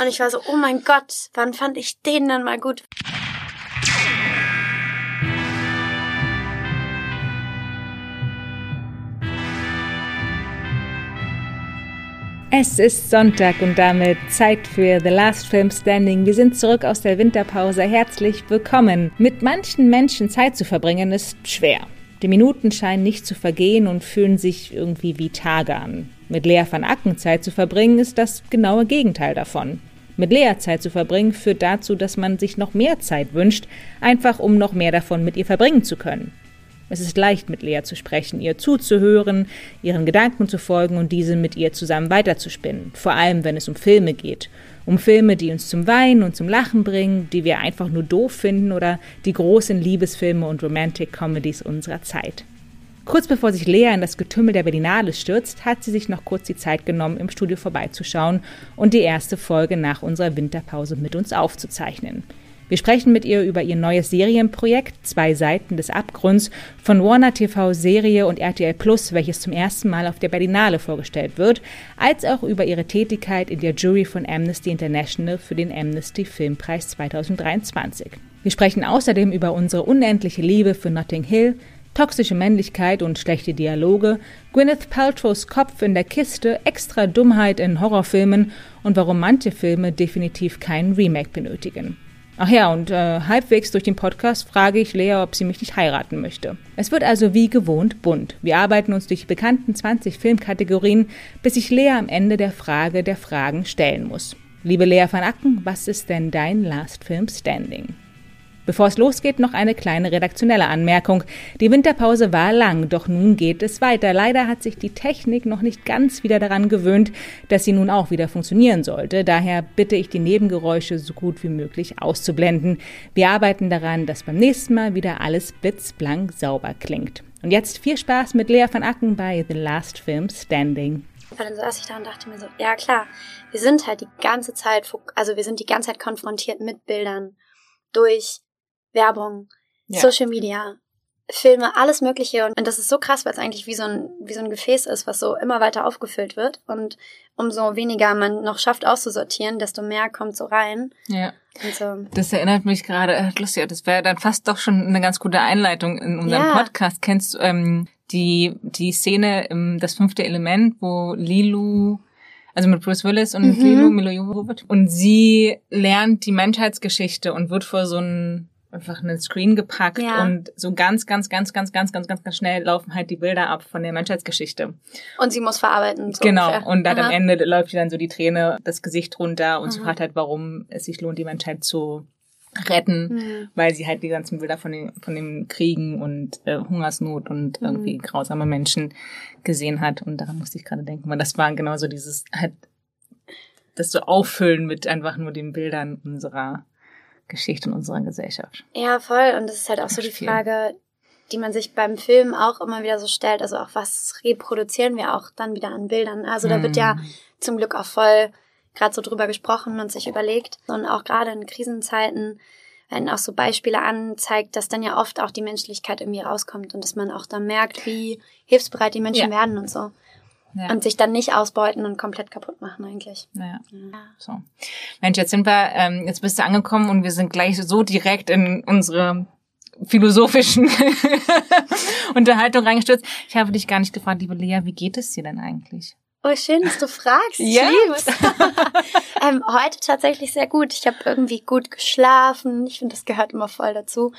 Und ich war so, oh mein Gott, wann fand ich den dann mal gut? Es ist Sonntag und damit Zeit für The Last Film Standing. Wir sind zurück aus der Winterpause. Herzlich willkommen. Mit manchen Menschen Zeit zu verbringen ist schwer. Die Minuten scheinen nicht zu vergehen und fühlen sich irgendwie wie Tage an. Mit Lea van Acken Zeit zu verbringen ist das genaue Gegenteil davon. Mit Lea Zeit zu verbringen führt dazu, dass man sich noch mehr Zeit wünscht, einfach um noch mehr davon mit ihr verbringen zu können. Es ist leicht, mit Lea zu sprechen, ihr zuzuhören, ihren Gedanken zu folgen und diese mit ihr zusammen weiterzuspinnen. Vor allem, wenn es um Filme geht. Um Filme, die uns zum Weinen und zum Lachen bringen, die wir einfach nur doof finden oder die großen Liebesfilme und Romantic Comedies unserer Zeit. Kurz bevor sich Lea in das Getümmel der Berlinale stürzt, hat sie sich noch kurz die Zeit genommen, im Studio vorbeizuschauen und die erste Folge nach unserer Winterpause mit uns aufzuzeichnen. Wir sprechen mit ihr über ihr neues Serienprojekt Zwei Seiten des Abgrunds von Warner TV Serie und RTL Plus, welches zum ersten Mal auf der Berlinale vorgestellt wird, als auch über ihre Tätigkeit in der Jury von Amnesty International für den Amnesty Filmpreis 2023. Wir sprechen außerdem über unsere unendliche Liebe für Notting Hill, toxische Männlichkeit und schlechte Dialoge, Gwyneth Paltrows Kopf in der Kiste, extra Dummheit in Horrorfilmen und warum manche Filme definitiv keinen Remake benötigen. Ach ja, und äh, halbwegs durch den Podcast frage ich Lea, ob sie mich nicht heiraten möchte. Es wird also wie gewohnt bunt. Wir arbeiten uns durch die bekannten 20 Filmkategorien, bis ich Lea am Ende der Frage der Fragen stellen muss. Liebe Lea van Acken, was ist denn dein Last Film Standing? Bevor es losgeht, noch eine kleine redaktionelle Anmerkung. Die Winterpause war lang, doch nun geht es weiter. Leider hat sich die Technik noch nicht ganz wieder daran gewöhnt, dass sie nun auch wieder funktionieren sollte. Daher bitte ich die Nebengeräusche so gut wie möglich auszublenden. Wir arbeiten daran, dass beim nächsten Mal wieder alles blitzblank sauber klingt. Und jetzt viel Spaß mit Lea van Acken bei The Last Film Standing. dann saß ich da und dachte mir so, ja klar, wir sind halt die ganze Zeit, also wir sind die ganze Zeit konfrontiert mit Bildern durch Werbung, ja. Social Media, Filme, alles Mögliche. Und das ist so krass, weil es eigentlich wie so, ein, wie so ein Gefäß ist, was so immer weiter aufgefüllt wird. Und umso weniger man noch schafft auszusortieren, desto mehr kommt so rein. Ja. So. Das erinnert mich gerade, äh, lustig, das wäre dann fast doch schon eine ganz gute Einleitung in unserem ja. Podcast. Kennst du ähm, die, die Szene im Das fünfte Element, wo Lilu also mit Bruce Willis und mhm. Lilo Milo Jovovich. Und sie lernt die Menschheitsgeschichte und wird vor so ein einfach einen Screen gepackt ja. und so ganz, ganz, ganz, ganz, ganz, ganz, ganz, ganz schnell laufen halt die Bilder ab von der Menschheitsgeschichte. Und sie muss verarbeiten. So genau. Ungefähr. Und dann Aha. am Ende läuft ihr dann so die Träne, das Gesicht runter und Aha. sie fragt halt, warum es sich lohnt, die Menschheit zu retten, mhm. weil sie halt die ganzen Bilder von den, von den Kriegen und äh, Hungersnot und mhm. irgendwie grausame Menschen gesehen hat. Und daran musste ich gerade denken, weil das war genauso dieses halt das so auffüllen mit einfach nur den Bildern unserer Geschichte in unserer Gesellschaft. Ja, voll. Und das ist halt auch so die Frage, die man sich beim Film auch immer wieder so stellt. Also auch was reproduzieren wir auch dann wieder an Bildern. Also da wird ja hm. zum Glück auch voll gerade so drüber gesprochen und sich überlegt. Und auch gerade in Krisenzeiten werden auch so Beispiele anzeigt, dass dann ja oft auch die Menschlichkeit irgendwie rauskommt und dass man auch da merkt, wie hilfsbereit die Menschen ja. werden und so. Ja. Und sich dann nicht ausbeuten und komplett kaputt machen eigentlich. Naja. Ja. So. Mensch, jetzt sind wir, ähm, jetzt bist du angekommen und wir sind gleich so direkt in unsere philosophischen Unterhaltung reingestürzt. Ich habe dich gar nicht gefragt, liebe Lea, wie geht es dir denn eigentlich? Oh, schön, dass du fragst. ja. ähm, heute tatsächlich sehr gut. Ich habe irgendwie gut geschlafen. Ich finde, das gehört immer voll dazu.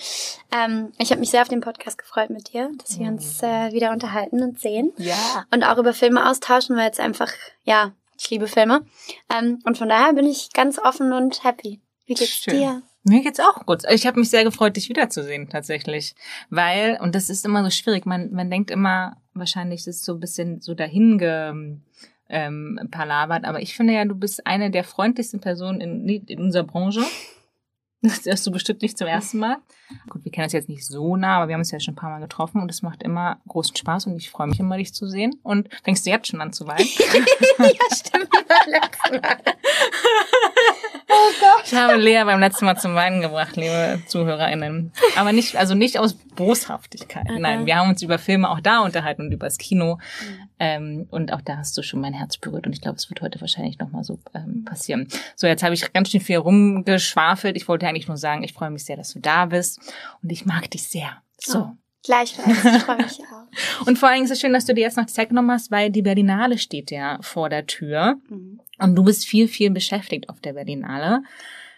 Ähm, ich habe mich sehr auf den Podcast gefreut mit dir, dass wir uns äh, wieder unterhalten und sehen. Ja. Und auch über Filme austauschen, weil jetzt einfach, ja, ich liebe Filme. Ähm, und von daher bin ich ganz offen und happy. Wie geht's schön. dir? Mir geht's auch gut. Ich habe mich sehr gefreut, dich wiederzusehen, tatsächlich. Weil, und das ist immer so schwierig, man, man denkt immer, wahrscheinlich ist es so ein bisschen so dahin ähm, palabert, aber ich finde ja, du bist eine der freundlichsten Personen in, in unserer Branche. Das hast du bestimmt nicht zum ersten Mal. Gut, wir kennen uns jetzt nicht so nah, aber wir haben uns ja schon ein paar Mal getroffen und es macht immer großen Spaß und ich freue mich immer, dich zu sehen. Und fängst du jetzt schon an zu weinen? ja, stimmt, oh Gott. Ich habe Lea beim letzten Mal zum Weinen gebracht, liebe ZuhörerInnen. Aber nicht, also nicht aus Boshaftigkeit. Mhm. Nein, wir haben uns über Filme auch da unterhalten und über das Kino. Mhm. Ähm, und auch da hast du schon mein Herz berührt. Und ich glaube, es wird heute wahrscheinlich nochmal so ähm, passieren. So, jetzt habe ich ganz schön viel rumgeschwafelt. Ich wollte eigentlich nur sagen, ich freue mich sehr, dass du da bist. Und ich mag dich sehr. So. Oh. Gleichfalls, ich freue mich auch. Und vor allen Dingen ist es schön, dass du dir jetzt noch die Zeit genommen hast, weil die Berlinale steht ja vor der Tür. Mhm. Und du bist viel, viel beschäftigt auf der Berlinale.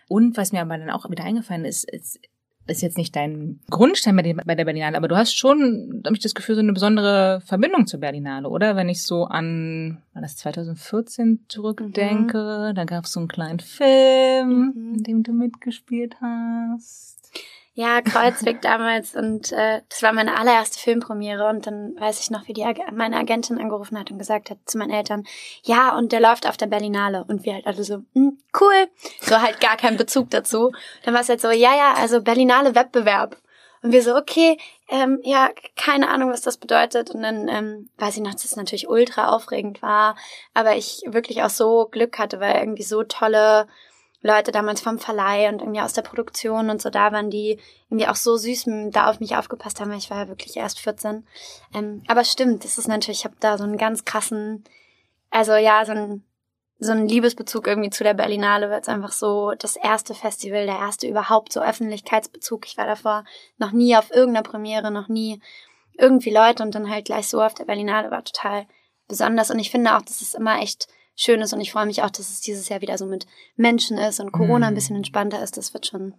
Und was mir aber dann auch wieder eingefallen ist, ist, ist jetzt nicht dein Grundstein bei der Berlinale, aber du hast schon, habe ich das Gefühl, so eine besondere Verbindung zur Berlinale, oder? Wenn ich so an, war das 2014 zurückdenke, mhm. da gab es so einen kleinen Film, mhm. in dem du mitgespielt hast. Ja, Kreuzweg damals und äh, das war meine allererste Filmpremiere und dann weiß ich noch, wie die meine Agentin angerufen hat und gesagt hat zu meinen Eltern, ja, und der läuft auf der Berlinale und wir halt alle so, hm, cool, so halt gar keinen Bezug dazu. Dann war es halt so, ja, ja, also Berlinale Wettbewerb. Und wir so, okay, ähm, ja, keine Ahnung, was das bedeutet. Und dann ähm, weiß ich noch, dass es natürlich ultra aufregend war, aber ich wirklich auch so Glück hatte, weil irgendwie so tolle Leute damals vom Verleih und irgendwie aus der Produktion und so da waren, die irgendwie auch so süß da auf mich aufgepasst haben, weil ich war ja wirklich erst 14. Ähm, aber stimmt, das ist natürlich, ich habe da so einen ganz krassen, also ja, so ein so ein Liebesbezug irgendwie zu der Berlinale, weil es einfach so das erste Festival, der erste überhaupt so Öffentlichkeitsbezug. Ich war davor noch nie auf irgendeiner Premiere, noch nie irgendwie Leute und dann halt gleich so auf der Berlinale war total besonders. Und ich finde auch, dass es immer echt schön ist und ich freue mich auch, dass es dieses Jahr wieder so mit Menschen ist und Corona ein mhm. bisschen entspannter ist. Das wird schon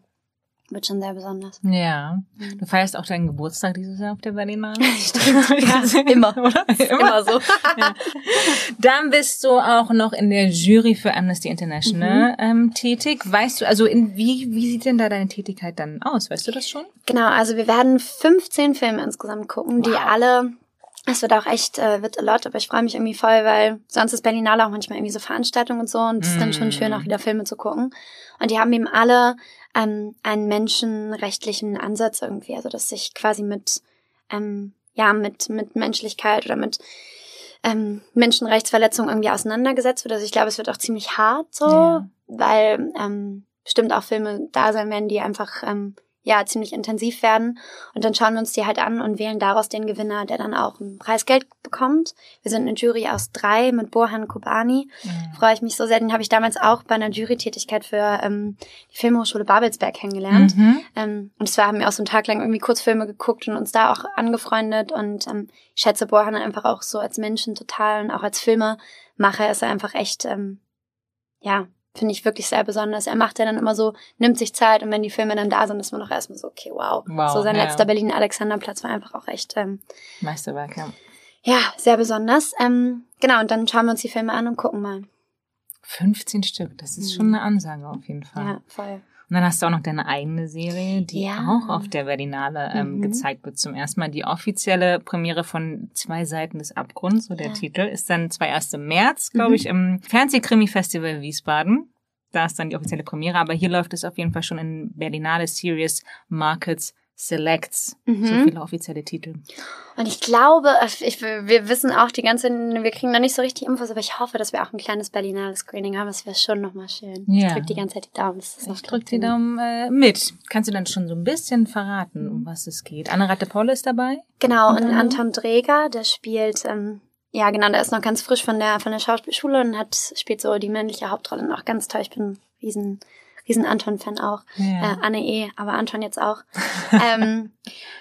wird schon sehr besonders. Ja. Mhm. Du feierst auch deinen Geburtstag dieses Jahr auf der Berlinale? Stimmt. ja, immer. Oder? Immer, immer so. ja. Dann bist du auch noch in der Jury für Amnesty International mhm. ähm, tätig. Weißt du, also in, wie, wie sieht denn da deine Tätigkeit dann aus? Weißt du das schon? Genau, also wir werden 15 Filme insgesamt gucken, wow. die alle es wird auch echt, äh, wird a lot, aber ich freue mich irgendwie voll, weil sonst ist Berlinale auch manchmal irgendwie so Veranstaltungen und so und es mm. ist dann schon schön, auch mm. wieder Filme zu gucken. Und die haben eben alle ähm, einen menschenrechtlichen Ansatz irgendwie, also dass sich quasi mit, ähm, ja, mit, mit Menschlichkeit oder mit ähm, Menschenrechtsverletzungen irgendwie auseinandergesetzt wird. Also ich glaube, es wird auch ziemlich hart so, ja. weil ähm, bestimmt auch Filme da sein werden, die einfach ähm, ja ziemlich intensiv werden. Und dann schauen wir uns die halt an und wählen daraus den Gewinner, der dann auch ein Preisgeld bekommt. Wir sind eine Jury aus drei mit Bohan Kobani. Mhm. Freue ich mich so sehr. Den habe ich damals auch bei einer Jurytätigkeit für ähm, die Filmhochschule Babelsberg kennengelernt. Mhm. Ähm, und zwar haben wir auch so einen Tag lang irgendwie Kurzfilme geguckt und uns da auch angefreundet. Und ähm, ich schätze Bohan einfach auch so als Menschen total und auch als Filmemacher ist er einfach echt, ähm, ja, finde ich wirklich sehr besonders. Er macht ja dann immer so, nimmt sich Zeit und wenn die Filme dann da sind, ist man noch erstmal so, okay, wow. wow so sein ja. letzter Berlin Alexanderplatz war einfach auch echt ähm, Meisterwerk, ja. Ja, sehr besonders. Ähm, genau, und dann schauen wir uns die Filme an und gucken mal. 15 Stück, das ist mhm. schon eine Ansage auf jeden Fall. Ja, voll. Und dann hast du auch noch deine eigene Serie, die ja. auch auf der Berlinale ähm, mhm. gezeigt wird. Zum ersten Mal die offizielle Premiere von Zwei Seiten des Abgrunds, so der ja. Titel, ist dann zwar erst im März, glaube mhm. ich, im Fernsehkrimi-Festival Wiesbaden. Da ist dann die offizielle Premiere, aber hier läuft es auf jeden Fall schon in Berlinale Series Markets Selects, mhm. so viele offizielle Titel. Und ich glaube, ich, wir wissen auch die ganze, wir kriegen noch nicht so richtig Infos, aber ich hoffe, dass wir auch ein kleines Berlinale Screening haben. Das wäre schon nochmal schön. Ja. Ich drücke die ganze Zeit die Daumen. Das ich drücke die Daumen äh, mit. Kannst du dann schon so ein bisschen verraten, um was es geht? Anne Rattepolle ist dabei? Genau, und mhm. Anton Dreger, der spielt, ähm, ja genau, der ist noch ganz frisch von der, von der Schauspielschule und hat, spielt so die männliche Hauptrolle und auch ganz toll. Ich bin riesen riesen Anton-Fan auch. Ja. Äh, Anne eh, aber Anton jetzt auch. ähm,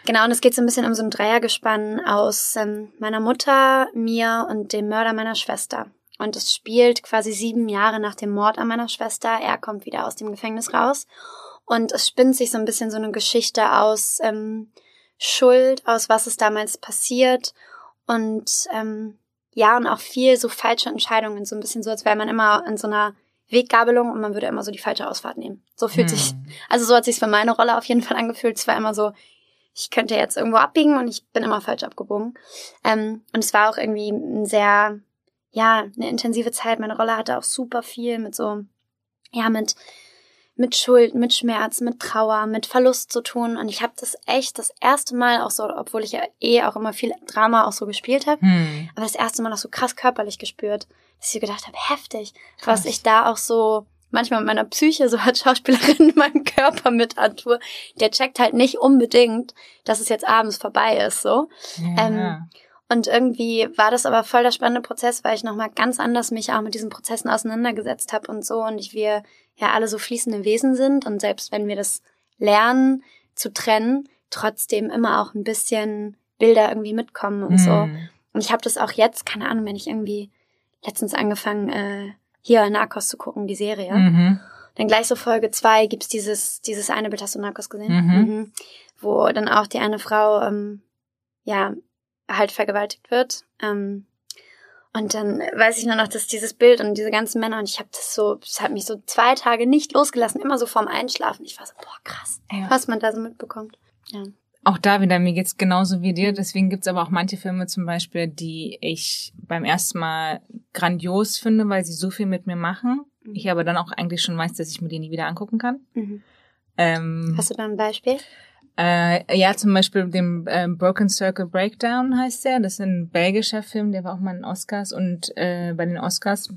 genau, und es geht so ein bisschen um so ein Dreiergespann aus ähm, meiner Mutter, mir und dem Mörder meiner Schwester. Und es spielt quasi sieben Jahre nach dem Mord an meiner Schwester. Er kommt wieder aus dem Gefängnis raus. Und es spinnt sich so ein bisschen so eine Geschichte aus ähm, Schuld, aus was ist damals passiert. Und ähm, ja, und auch viel so falsche Entscheidungen, so ein bisschen so, als wäre man immer in so einer Weggabelung und man würde immer so die falsche Ausfahrt nehmen. So fühlt hm. sich, also so hat sich für meine Rolle auf jeden Fall angefühlt. Es war immer so, ich könnte jetzt irgendwo abbiegen und ich bin immer falsch abgebogen. Ähm, und es war auch irgendwie ein sehr, ja, eine intensive Zeit. Meine Rolle hatte auch super viel mit so, ja, mit mit Schuld, mit Schmerz, mit Trauer, mit Verlust zu tun. Und ich habe das echt das erste Mal auch so, obwohl ich ja eh auch immer viel Drama auch so gespielt habe, hm. aber das erste Mal auch so krass körperlich gespürt, dass ich gedacht habe, heftig, Krass. was ich da auch so manchmal mit meiner Psyche so als Schauspielerin in meinem Körper mit antue, der checkt halt nicht unbedingt, dass es jetzt abends vorbei ist, so. Ja. Ähm, und irgendwie war das aber voll der spannende Prozess, weil ich nochmal ganz anders mich auch mit diesen Prozessen auseinandergesetzt habe und so und ich wir ja alle so fließende Wesen sind und selbst wenn wir das lernen zu trennen, trotzdem immer auch ein bisschen Bilder irgendwie mitkommen und mm. so. Mhm. Und ich habe das auch jetzt, keine Ahnung, wenn ich irgendwie letztens angefangen, äh, hier Narcos zu gucken, die Serie. Mhm. Dann gleich so Folge zwei gibt's dieses, dieses eine Bild, hast du Narcos gesehen? Mhm. Mhm. Wo dann auch die eine Frau, ähm, ja, halt vergewaltigt wird. Ähm, und dann weiß ich nur noch, dass dieses Bild und diese ganzen Männer und ich habe das so, es hat mich so zwei Tage nicht losgelassen, immer so vorm Einschlafen. Ich war so, boah, krass, ja. was man da so mitbekommt. Ja. Auch da wieder, mir geht's genauso wie dir. Deswegen gibt's aber auch manche Filme zum Beispiel, die ich beim ersten Mal grandios finde, weil sie so viel mit mir machen. Mhm. Ich aber dann auch eigentlich schon weiß, dass ich mir die nie wieder angucken kann. Mhm. Ähm, Hast du da ein Beispiel? Äh, ja, zum Beispiel dem äh, Broken Circle Breakdown heißt der. Das ist ein belgischer Film, der war auch mal in Oscars und äh, bei den Oscars.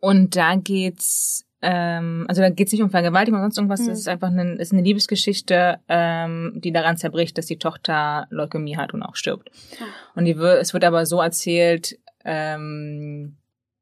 Und da geht's ähm, also da geht's nicht um Vergewaltigung oder sonst irgendwas, mhm. das ist einfach eine, ist eine Liebesgeschichte, ähm, die daran zerbricht, dass die Tochter Leukämie hat und auch stirbt. Ja. Und die, es wird aber so erzählt, ähm,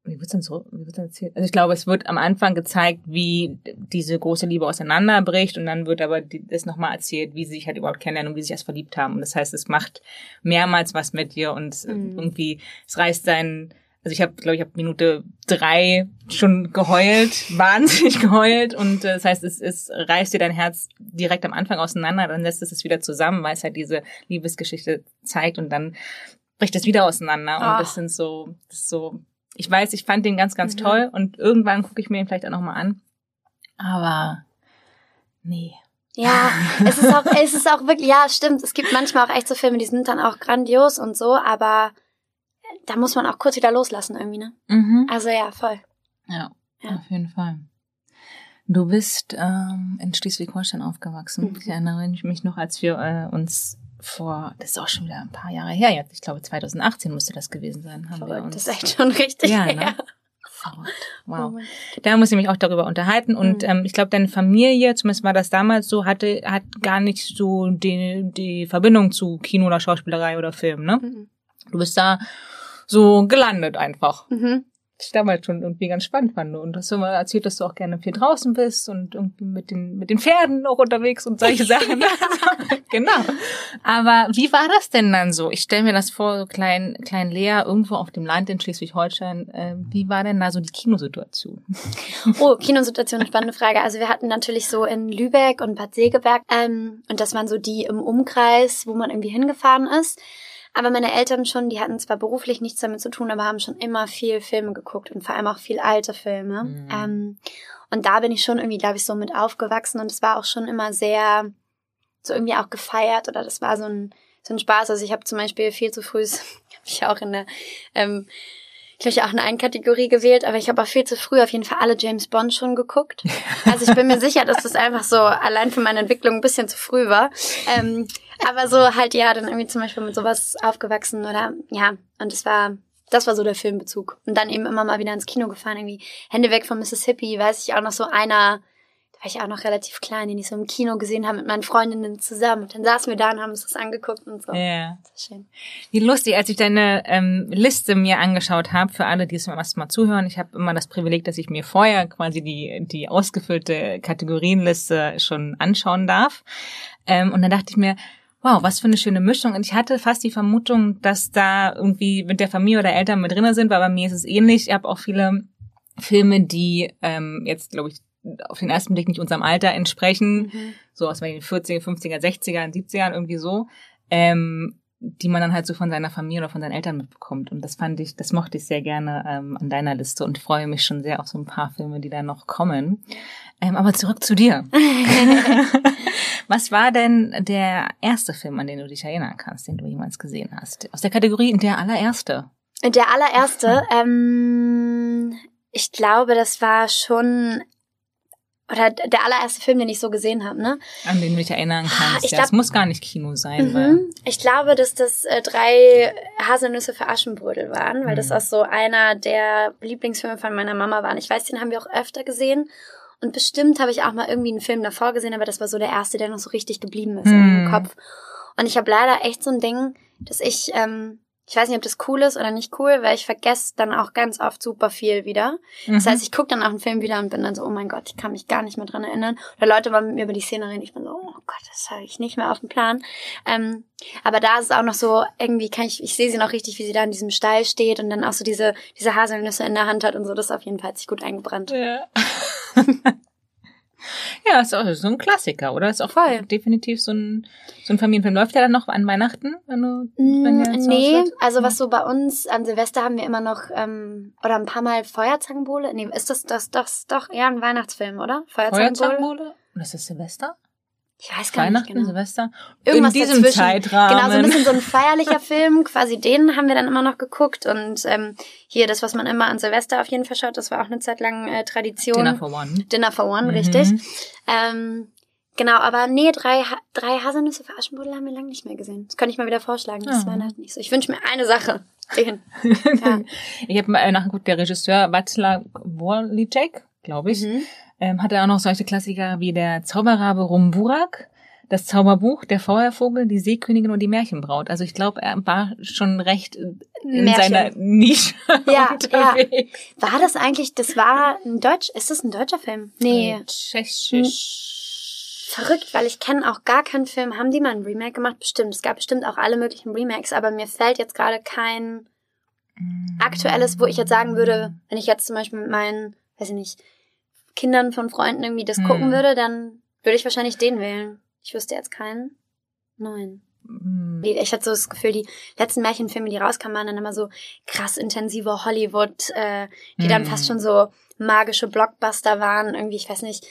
wie wird's denn so, wie wird's denn erzählt? Also ich glaube, es wird am Anfang gezeigt, wie diese große Liebe auseinanderbricht und dann wird aber das nochmal erzählt, wie sie sich halt überhaupt kennenlernen und wie sie sich erst verliebt haben. Und das heißt, es macht mehrmals was mit dir und mhm. irgendwie, es reißt dein, also ich habe, glaube ich, habe Minute drei schon geheult, wahnsinnig geheult und äh, das heißt, es, es reißt dir dein Herz direkt am Anfang auseinander, dann lässt es es wieder zusammen, weil es halt diese Liebesgeschichte zeigt und dann bricht es wieder auseinander und das sind so, das ist so, ich weiß, ich fand den ganz, ganz mhm. toll und irgendwann gucke ich mir ihn vielleicht auch nochmal an, aber nee. Ja, es ist auch, es ist auch wirklich, ja, stimmt. Es gibt manchmal auch echt so Filme, die sind dann auch grandios und so, aber da muss man auch kurz wieder loslassen irgendwie, ne? Mhm. Also ja, voll. Ja, ja, auf jeden Fall. Du bist ähm, in Schleswig-Holstein aufgewachsen. Mhm. Ich erinnere mich noch, als wir äh, uns vor, das ist auch schon wieder ein paar Jahre her, jetzt, ich glaube 2018 müsste das gewesen sein, haben Verrückt, wir uns. Das ist echt schon richtig ja, ne? Verrückt. Wow. Oh da muss ich mich auch darüber unterhalten. Und mhm. ähm, ich glaube, deine Familie, zumindest war das damals so, hatte hat gar nicht so die, die Verbindung zu Kino oder Schauspielerei oder Film, ne? Mhm. Du bist da so gelandet einfach. Mhm. Ich damals schon irgendwie ganz spannend fand. Und hast du mal erzählt, dass du auch gerne viel draußen bist und irgendwie mit den, mit den Pferden noch unterwegs und solche Sachen. genau. Aber wie war das denn dann so? Ich stelle mir das vor, so klein, klein Lea irgendwo auf dem Land in Schleswig-Holstein. Äh, wie war denn da so die Kinosituation? Oh, Kinosituation, spannende Frage. Also wir hatten natürlich so in Lübeck und Bad Segeberg, ähm, und das waren so die im Umkreis, wo man irgendwie hingefahren ist. Aber meine Eltern schon, die hatten zwar beruflich nichts damit zu tun, aber haben schon immer viel Filme geguckt und vor allem auch viel alte Filme. Mhm. Ähm, und da bin ich schon irgendwie, glaube ich, so mit aufgewachsen und es war auch schon immer sehr so irgendwie auch gefeiert oder das war so ein, so ein Spaß. Also ich habe zum Beispiel viel zu früh, habe ich auch in der ähm, ich habe auch eine Kategorie gewählt, aber ich habe auch viel zu früh auf jeden Fall alle James Bond schon geguckt. Also ich bin mir sicher, dass das einfach so allein für meine Entwicklung ein bisschen zu früh war. Ähm, aber so halt ja, dann irgendwie zum Beispiel mit sowas aufgewachsen oder ja, und es war, das war so der Filmbezug. Und dann eben immer mal wieder ins Kino gefahren, irgendwie Hände weg von Mississippi, weiß ich auch noch so einer da war ich auch noch relativ klein, den ich so im Kino gesehen habe mit meinen Freundinnen zusammen. Und dann saßen wir da und haben uns das angeguckt und so. Ja. Ist schön. Wie lustig, als ich deine ähm, Liste mir angeschaut habe, für alle, die es mir erstmal zuhören, ich habe immer das Privileg, dass ich mir vorher quasi die, die ausgefüllte Kategorienliste schon anschauen darf. Ähm, und dann dachte ich mir, wow, was für eine schöne Mischung. Und ich hatte fast die Vermutung, dass da irgendwie mit der Familie oder Eltern mit drinnen sind, weil bei mir ist es ähnlich. Ich habe auch viele Filme, die ähm, jetzt, glaube ich, auf den ersten Blick nicht unserem Alter entsprechen, mhm. so aus den 40er, 50er, 60er, 70ern irgendwie so, ähm, die man dann halt so von seiner Familie oder von seinen Eltern mitbekommt. Und das fand ich, das mochte ich sehr gerne ähm, an deiner Liste und freue mich schon sehr auf so ein paar Filme, die da noch kommen. Ähm, aber zurück zu dir. Was war denn der erste Film, an den du dich erinnern kannst, den du jemals gesehen hast? Aus der Kategorie der allererste. Der allererste, ähm, ich glaube, das war schon oder der allererste Film, den ich so gesehen habe, ne? An den du dich erinnern ah, kannst. Ich ja, es muss gar nicht Kino sein. Mhm. Weil ich glaube, dass das äh, drei Haselnüsse für Aschenbrödel waren, weil mhm. das auch so einer der Lieblingsfilme von meiner Mama waren. Ich weiß, den haben wir auch öfter gesehen. Und bestimmt habe ich auch mal irgendwie einen Film davor gesehen, aber das war so der erste, der noch so richtig geblieben ist mhm. im Kopf. Und ich habe leider echt so ein Ding, dass ich ähm, ich weiß nicht, ob das cool ist oder nicht cool, weil ich vergesse dann auch ganz oft super viel wieder. Mhm. Das heißt, ich gucke dann auch einen Film wieder und bin dann so, oh mein Gott, ich kann mich gar nicht mehr dran erinnern. Oder Leute wollen mit mir über die Szene reden, ich bin so, oh Gott, das habe ich nicht mehr auf dem Plan. Ähm, aber da ist es auch noch so, irgendwie kann ich, ich sehe sie noch richtig, wie sie da in diesem Stall steht und dann auch so diese, diese Haselnüsse in der Hand hat und so, das ist auf jeden Fall sich gut eingebrannt. Ja. Ja, ist auch so ein Klassiker, oder? Ist auch Voll. definitiv so ein, so ein Familienfilm. Läuft der dann noch an Weihnachten, wenn du, wenn mm, Nee, also was so bei uns an Silvester haben wir immer noch, ähm, oder ein paar Mal Feuerzangenbowle. Nee, ist das, das, das, doch eher ein Weihnachtsfilm, oder? Feuerzangenbowle? Feuerzangenbowle? Und ist das Silvester? Ich weiß gar Weihnachten, nicht genau. Silvester. Irgendwas in diesem dazwischen. Zeitrahmen. Genau, so ein bisschen so ein feierlicher Film. Quasi den haben wir dann immer noch geguckt. Und ähm, hier das, was man immer an Silvester auf jeden Fall schaut, das war auch eine Zeit lang äh, Tradition. Dinner for One. Dinner for One, mhm. richtig. Ähm, genau, aber nee, drei, drei Haselnüsse für Aschenbrödel haben wir lange nicht mehr gesehen. Das könnte ich mal wieder vorschlagen. Das oh. war halt nicht so. Ich wünsche mir eine Sache. Den. ja. Ich habe mal nachgeguckt, der Regisseur Václav Worlicek, glaube ich, mhm ähm, hat er auch noch solche Klassiker wie der Zauberrabe Rumburak, das Zauberbuch, der Feuervogel, die Seekönigin und die Märchenbraut. Also ich glaube, er war schon recht in Märchen. seiner Nische ja, unterwegs. Ja. War das eigentlich, das war ein Deutsch, ist das ein deutscher Film? Nee. Äh, tschechisch. Verrückt, weil ich kenne auch gar keinen Film. Haben die mal ein Remake gemacht? Bestimmt. Es gab bestimmt auch alle möglichen Remakes, aber mir fällt jetzt gerade kein aktuelles, wo ich jetzt sagen würde, wenn ich jetzt zum Beispiel mit meinen, weiß ich nicht, Kindern von Freunden irgendwie das hm. gucken würde, dann würde ich wahrscheinlich den wählen. Ich wüsste jetzt keinen. Nein. Hm. Ich hatte so das Gefühl, die letzten Märchenfilme, die rauskamen, waren dann immer so krass intensive Hollywood, äh, die hm. dann fast schon so magische Blockbuster waren. Irgendwie, ich weiß nicht,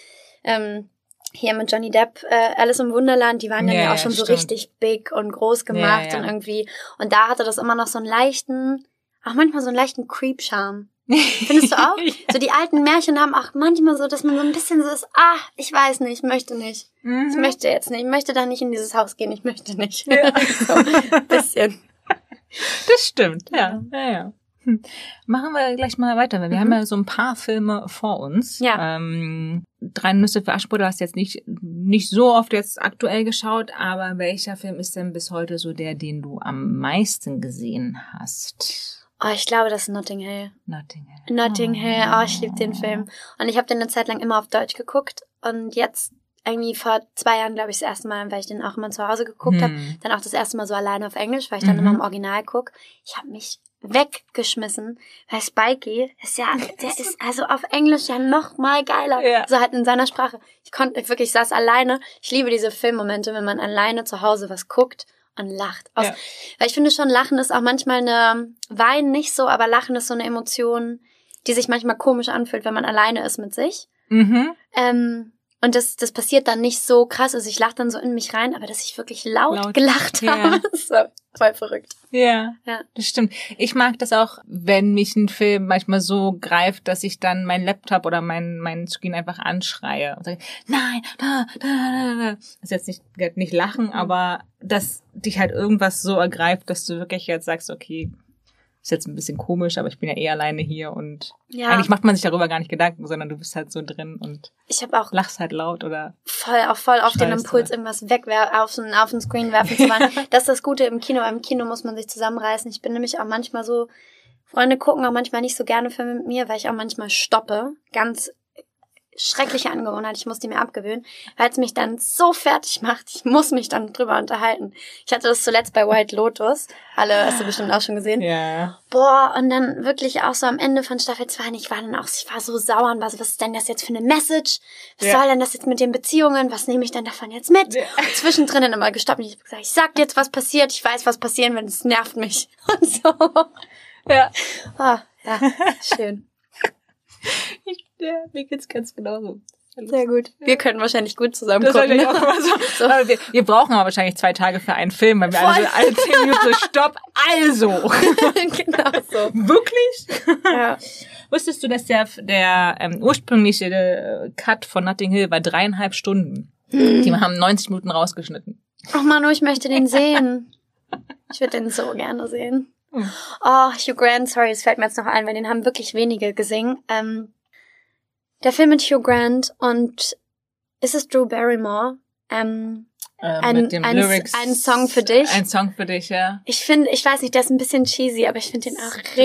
ähm, hier mit Johnny Depp, äh, Alice im Wunderland, die waren dann ja, ja auch schon stimmt. so richtig big und groß gemacht ja, ja. und irgendwie. Und da hatte das immer noch so einen leichten, auch manchmal so einen leichten Creep-Charme. Findest du auch? So die alten Märchen haben auch manchmal so, dass man so ein bisschen so ist, ah, ich weiß nicht, ich möchte nicht. Mhm. Ich möchte jetzt nicht, ich möchte da nicht in dieses Haus gehen, ich möchte nicht. Ja. so, ein bisschen. Das stimmt, ja. ja, ja. Hm. Machen wir gleich mal weiter, weil wir mhm. haben ja so ein paar Filme vor uns. Ja. Ähm, Drei Nüsse für Aschbrödel hast jetzt nicht, nicht so oft jetzt aktuell geschaut, aber welcher Film ist denn bis heute so der, den du am meisten gesehen hast? Oh, ich glaube, das ist Notting Hill. Notting Hill. Notting oh. Hill. Oh, ich liebe den Film. Und ich habe den eine Zeit lang immer auf Deutsch geguckt. Und jetzt, irgendwie vor zwei Jahren, glaube ich, das erste Mal, weil ich den auch immer zu Hause geguckt hm. habe. Dann auch das erste Mal so alleine auf Englisch, weil ich dann mhm. immer im Original guck. Ich habe mich weggeschmissen, weil Spikey ist ja, der ist also auf Englisch ja noch mal geiler. Ja. So halt in seiner Sprache. Ich konnte wirklich, ich saß alleine. Ich liebe diese Filmmomente, wenn man alleine zu Hause was guckt und lacht. Aus, ja. Weil ich finde schon, Lachen ist auch manchmal eine, Wein nicht so, aber Lachen ist so eine Emotion, die sich manchmal komisch anfühlt, wenn man alleine ist mit sich. Mhm. Ähm, und das, das passiert dann nicht so krass. Also ich lache dann so in mich rein, aber dass ich wirklich laut, laut. gelacht ja. habe, ist so voll verrückt. Ja, ja, das stimmt. Ich mag das auch, wenn mich ein Film manchmal so greift, dass ich dann meinen Laptop oder meinen mein Screen einfach anschreie und sage, nein, da, da, da, da. Das ist jetzt nicht, nicht lachen, mhm. aber dass dich halt irgendwas so ergreift, dass du wirklich jetzt sagst, okay, ist jetzt ein bisschen komisch, aber ich bin ja eh alleine hier und ja. eigentlich macht man sich darüber gar nicht Gedanken, sondern du bist halt so drin und ich habe auch lachst halt laut oder voll auch voll auf den Impuls oder. irgendwas weg auf den auf den Screen werfen zu wollen. das ist das Gute im Kino. Im Kino muss man sich zusammenreißen. Ich bin nämlich auch manchmal so Freunde gucken auch manchmal nicht so gerne Filme mit mir, weil ich auch manchmal stoppe, ganz schreckliche Angewohnheit, ich muss die mir abgewöhnen, weil es mich dann so fertig macht, ich muss mich dann drüber unterhalten. Ich hatte das zuletzt bei White Lotus, alle hast du bestimmt auch schon gesehen. Ja. Boah, und dann wirklich auch so am Ende von Staffel 2, ich war dann auch, ich war so sauer und war so, was ist denn das jetzt für eine Message? Was ja. soll denn das jetzt mit den Beziehungen? Was nehme ich denn davon jetzt mit? Und zwischendrin dann immer gestoppt und ich habe gesagt, ich sag dir jetzt, was passiert, ich weiß, was passieren wird, es nervt mich. Und so. Ja. Oh, ja, schön. Ich, ja, mir geht's ganz genauso. Sehr gut. Wir können wahrscheinlich gut zusammen das gucken. Auch immer so. so. Wir, wir, brauchen aber wahrscheinlich zwei Tage für einen Film, weil wir alle, so, alle zehn Minuten stopp, also. genau so. Wirklich? Ja. Wusstest du, dass der, der ähm, ursprüngliche äh, Cut von Notting Hill war dreieinhalb Stunden? Hm. Die haben 90 Minuten rausgeschnitten. Ach Manu, ich möchte den sehen. Ich würde den so gerne sehen. Hm. Oh, Hugh Grant, sorry, es fällt mir jetzt noch ein, weil den haben wirklich wenige gesehen. Ähm, der Film mit Hugh Grant und ist es Drew Barrymore? Ähm, äh, ein, ein, Lyrics, ein Song für dich. Ein Song für dich, ja. Ich finde, ich weiß nicht, der ist ein bisschen cheesy, aber ich finde den auch so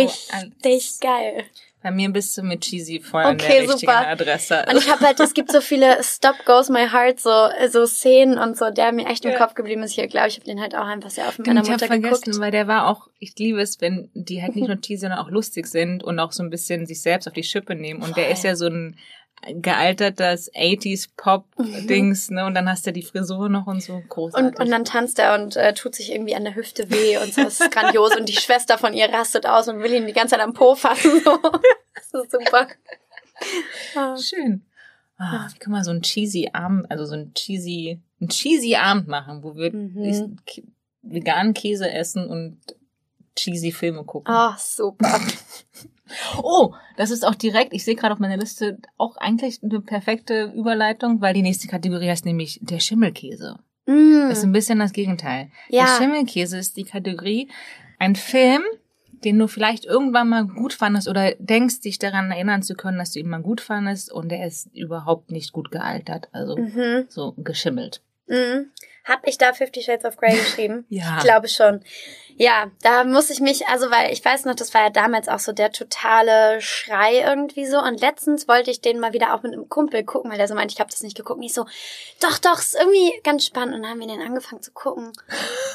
richtig geil. Bei mir bist du mit cheesy voll okay, an der richtigen super. Adresse. Und ich habe halt, es gibt so viele Stop Goes My Heart so so Szenen und so, der mir echt im ja. Kopf geblieben ist. Hier glaube ich, habe den halt auch einfach sehr oft mit meiner Mutter ich geguckt. vergessen, weil der war auch, ich liebe es, wenn die halt nicht nur cheesy, sondern auch lustig sind und auch so ein bisschen sich selbst auf die Schippe nehmen. Und voll. der ist ja so ein gealtertes 80s Pop-Dings, mhm. ne? Und dann hast du die Frisur noch und so großartig. Und, und dann tanzt er und äh, tut sich irgendwie an der Hüfte weh und so. Das ist grandios. und die Schwester von ihr rastet aus und will ihn die ganze Zeit am Po fassen. So. Das ist super. Ah. Schön. Ah, wie kann man so ein cheesy Abend, also so ein cheesy, ein cheesy Abend machen, wo wir mhm. veganen Käse essen und cheesy Filme gucken. Ah, super. Oh, das ist auch direkt, ich sehe gerade auf meiner Liste auch eigentlich eine perfekte Überleitung, weil die nächste Kategorie heißt nämlich der Schimmelkäse. Mm. Das ist ein bisschen das Gegenteil. Ja. Der Schimmelkäse ist die Kategorie, ein Film, den du vielleicht irgendwann mal gut fandest oder denkst, dich daran erinnern zu können, dass du ihn mal gut fandest und der ist überhaupt nicht gut gealtert, also mhm. so geschimmelt. Mhm. Hab ich da Fifty Shades of Grey geschrieben? ja. Ich glaube schon. Ja, da muss ich mich, also weil ich weiß noch, das war ja damals auch so der totale Schrei irgendwie so. Und letztens wollte ich den mal wieder auch mit einem Kumpel gucken, weil der so meinte, ich habe das nicht geguckt. Und ich so, doch, doch, ist irgendwie ganz spannend. Und dann haben wir den angefangen zu gucken.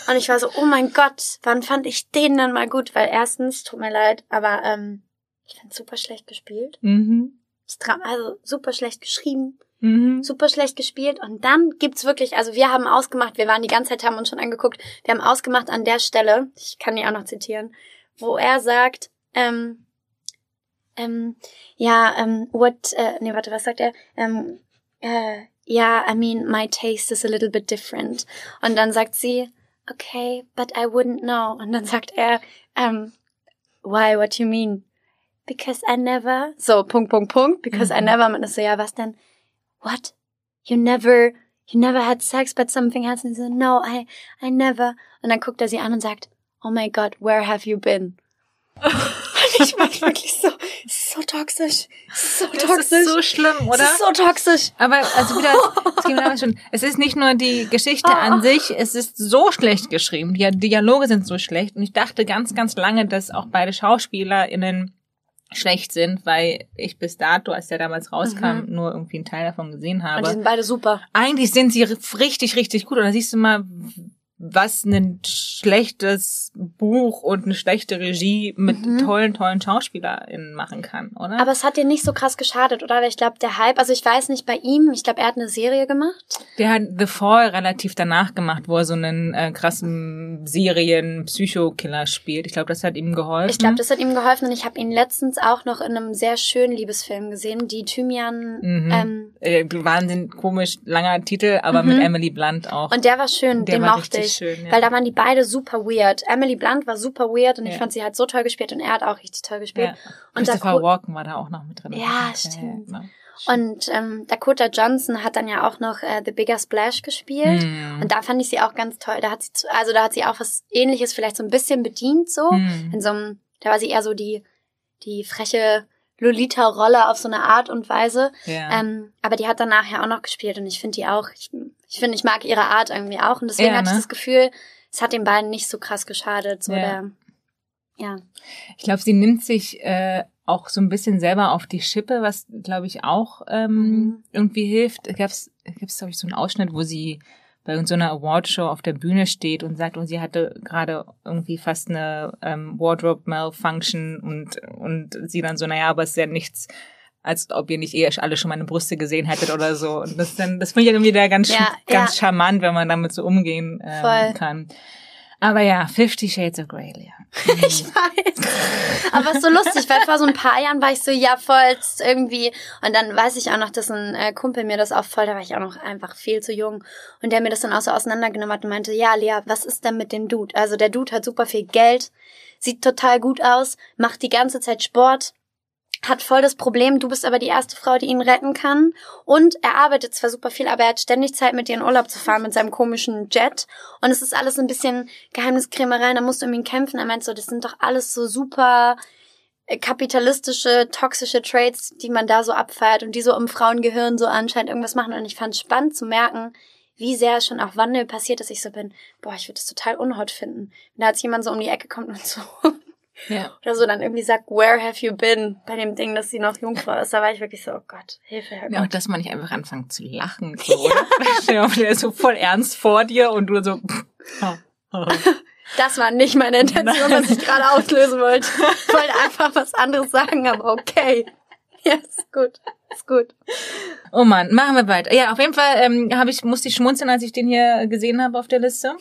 Und ich war so, oh mein Gott, wann fand ich den dann mal gut? Weil erstens, tut mir leid, aber ähm, ich fand super schlecht gespielt. Mhm. Also super schlecht geschrieben. Mhm. Super schlecht gespielt. Und dann gibt's wirklich, also wir haben ausgemacht, wir waren die ganze Zeit, haben uns schon angeguckt, wir haben ausgemacht an der Stelle, ich kann die auch noch zitieren, wo er sagt, ähm, ähm, ja, ähm, what, äh, nee, warte, was sagt er? Ähm, äh, ja, I mean, my taste is a little bit different. Und dann sagt sie, okay, but I wouldn't know. Und dann sagt er, um, why, what do you mean? Because I never, so, Punkt, Punkt, Punkt, because mhm. I never, man ist so, ja, was denn? What? You never, you never had sex, but something has. Und sie so, no, I, I never. Und dann guckt er sie an und sagt, oh my God, where have you been? und ich war wirklich so, so toxisch, so toxisch. Das ist so schlimm, oder? Das ist so toxisch. Aber also wieder, es, geht schon, es ist nicht nur die Geschichte an sich, es ist so schlecht geschrieben. Die Dialoge sind so schlecht. Und ich dachte ganz, ganz lange, dass auch beide SchauspielerInnen schlecht sind, weil ich bis dato, als der damals rauskam, mhm. nur irgendwie einen Teil davon gesehen habe. Und die sind beide super. Eigentlich sind sie richtig, richtig gut. Und da siehst du mal, was ein schlechtes Buch und eine schlechte Regie mit mhm. tollen, tollen SchauspielerInnen machen kann, oder? Aber es hat dir nicht so krass geschadet, oder? Weil ich glaube, der Hype, also ich weiß nicht bei ihm, ich glaube, er hat eine Serie gemacht. Der hat The Fall relativ danach gemacht, wo er so einen äh, krassen Serien-Psychokiller spielt. Ich glaube, das hat ihm geholfen. Ich glaube, das hat ihm geholfen und ich habe ihn letztens auch noch in einem sehr schönen Liebesfilm gesehen, die Thymian. Mhm. Ähm, äh, Wahnsinn, komisch, langer Titel, aber mhm. mit Emily Blunt auch. Und der war schön, der den war mochte ich schön, ja. Weil da waren die beide super weird. Emily Blunt war super weird und ja. ich fand sie halt so toll gespielt und er hat auch richtig toll gespielt. Ja. Und Christopher Walken war da auch noch mit drin. Ja, stimmt. Ja, und ähm, Dakota Johnson hat dann ja auch noch äh, The Bigger Splash gespielt. Mm. Und da fand ich sie auch ganz toll. Da hat sie, also da hat sie auch was ähnliches vielleicht so ein bisschen bedient, so. Mm. In so einem, da war sie eher so die, die freche Lolita-Rolle auf so eine Art und Weise. Ja. Ähm, aber die hat dann nachher auch noch gespielt und ich finde die auch, ich ich finde, ich mag ihre Art irgendwie auch. Und deswegen ja, hatte ich ne? das Gefühl, es hat den beiden nicht so krass geschadet. So ja. Der, ja. Ich glaube, sie nimmt sich äh, auch so ein bisschen selber auf die Schippe, was, glaube ich, auch ähm, mhm. irgendwie hilft. Gab's, gibt's, glaube ich, so einen Ausschnitt, wo sie bei so einer Awardshow auf der Bühne steht und sagt, und sie hatte gerade irgendwie fast eine ähm, Wardrobe Malfunction und und sie dann so, naja, aber es ist ja nichts als ob ihr nicht eh alle schon meine Brüste gesehen hättet oder so. Und das dann, das finde ich irgendwie da ganz, ja, ganz ja. charmant, wenn man damit so umgehen ähm, kann. Aber ja, Fifty Shades of Grey, ja. ich weiß. Aber es ist so lustig, weil vor so ein paar Jahren war ich so, ja, voll irgendwie. Und dann weiß ich auch noch, dass ein äh, Kumpel mir das auch voll, da war ich auch noch einfach viel zu jung. Und der mir das dann auch so auseinandergenommen hat und meinte, ja, Lea, was ist denn mit dem Dude? Also der Dude hat super viel Geld, sieht total gut aus, macht die ganze Zeit Sport, hat voll das Problem, du bist aber die erste Frau, die ihn retten kann. Und er arbeitet zwar super viel, aber er hat ständig Zeit, mit dir in Urlaub zu fahren mit seinem komischen Jet. Und es ist alles ein bisschen Geheimniskrämerei, da musst du um ihn kämpfen. Er meint so, das sind doch alles so super äh, kapitalistische, toxische Traits, die man da so abfeiert und die so im Frauengehirn so anscheinend irgendwas machen. Und ich fand es spannend zu merken, wie sehr schon auch Wandel passiert, dass ich so bin, boah, ich würde das total unhot finden. Wenn da jetzt jemand so um die Ecke kommt und so ja. Oder so dann irgendwie sagt, where have you been? Bei dem Ding, dass sie noch Jungfrau ist. Da war ich wirklich so, oh Gott, Hilfe, Herr Ja, auch, dass man nicht einfach anfängt zu lachen. So, oder? ja. der ist so voll ernst vor dir und du so. Das war nicht meine Intention, Nein. was ich gerade auslösen wollte. Ich wollte einfach was anderes sagen, aber okay. Ja, ist gut. Ist gut. Oh man, machen wir weiter. Ja, auf jeden Fall ähm, hab ich, musste ich schmunzeln, als ich den hier gesehen habe auf der Liste.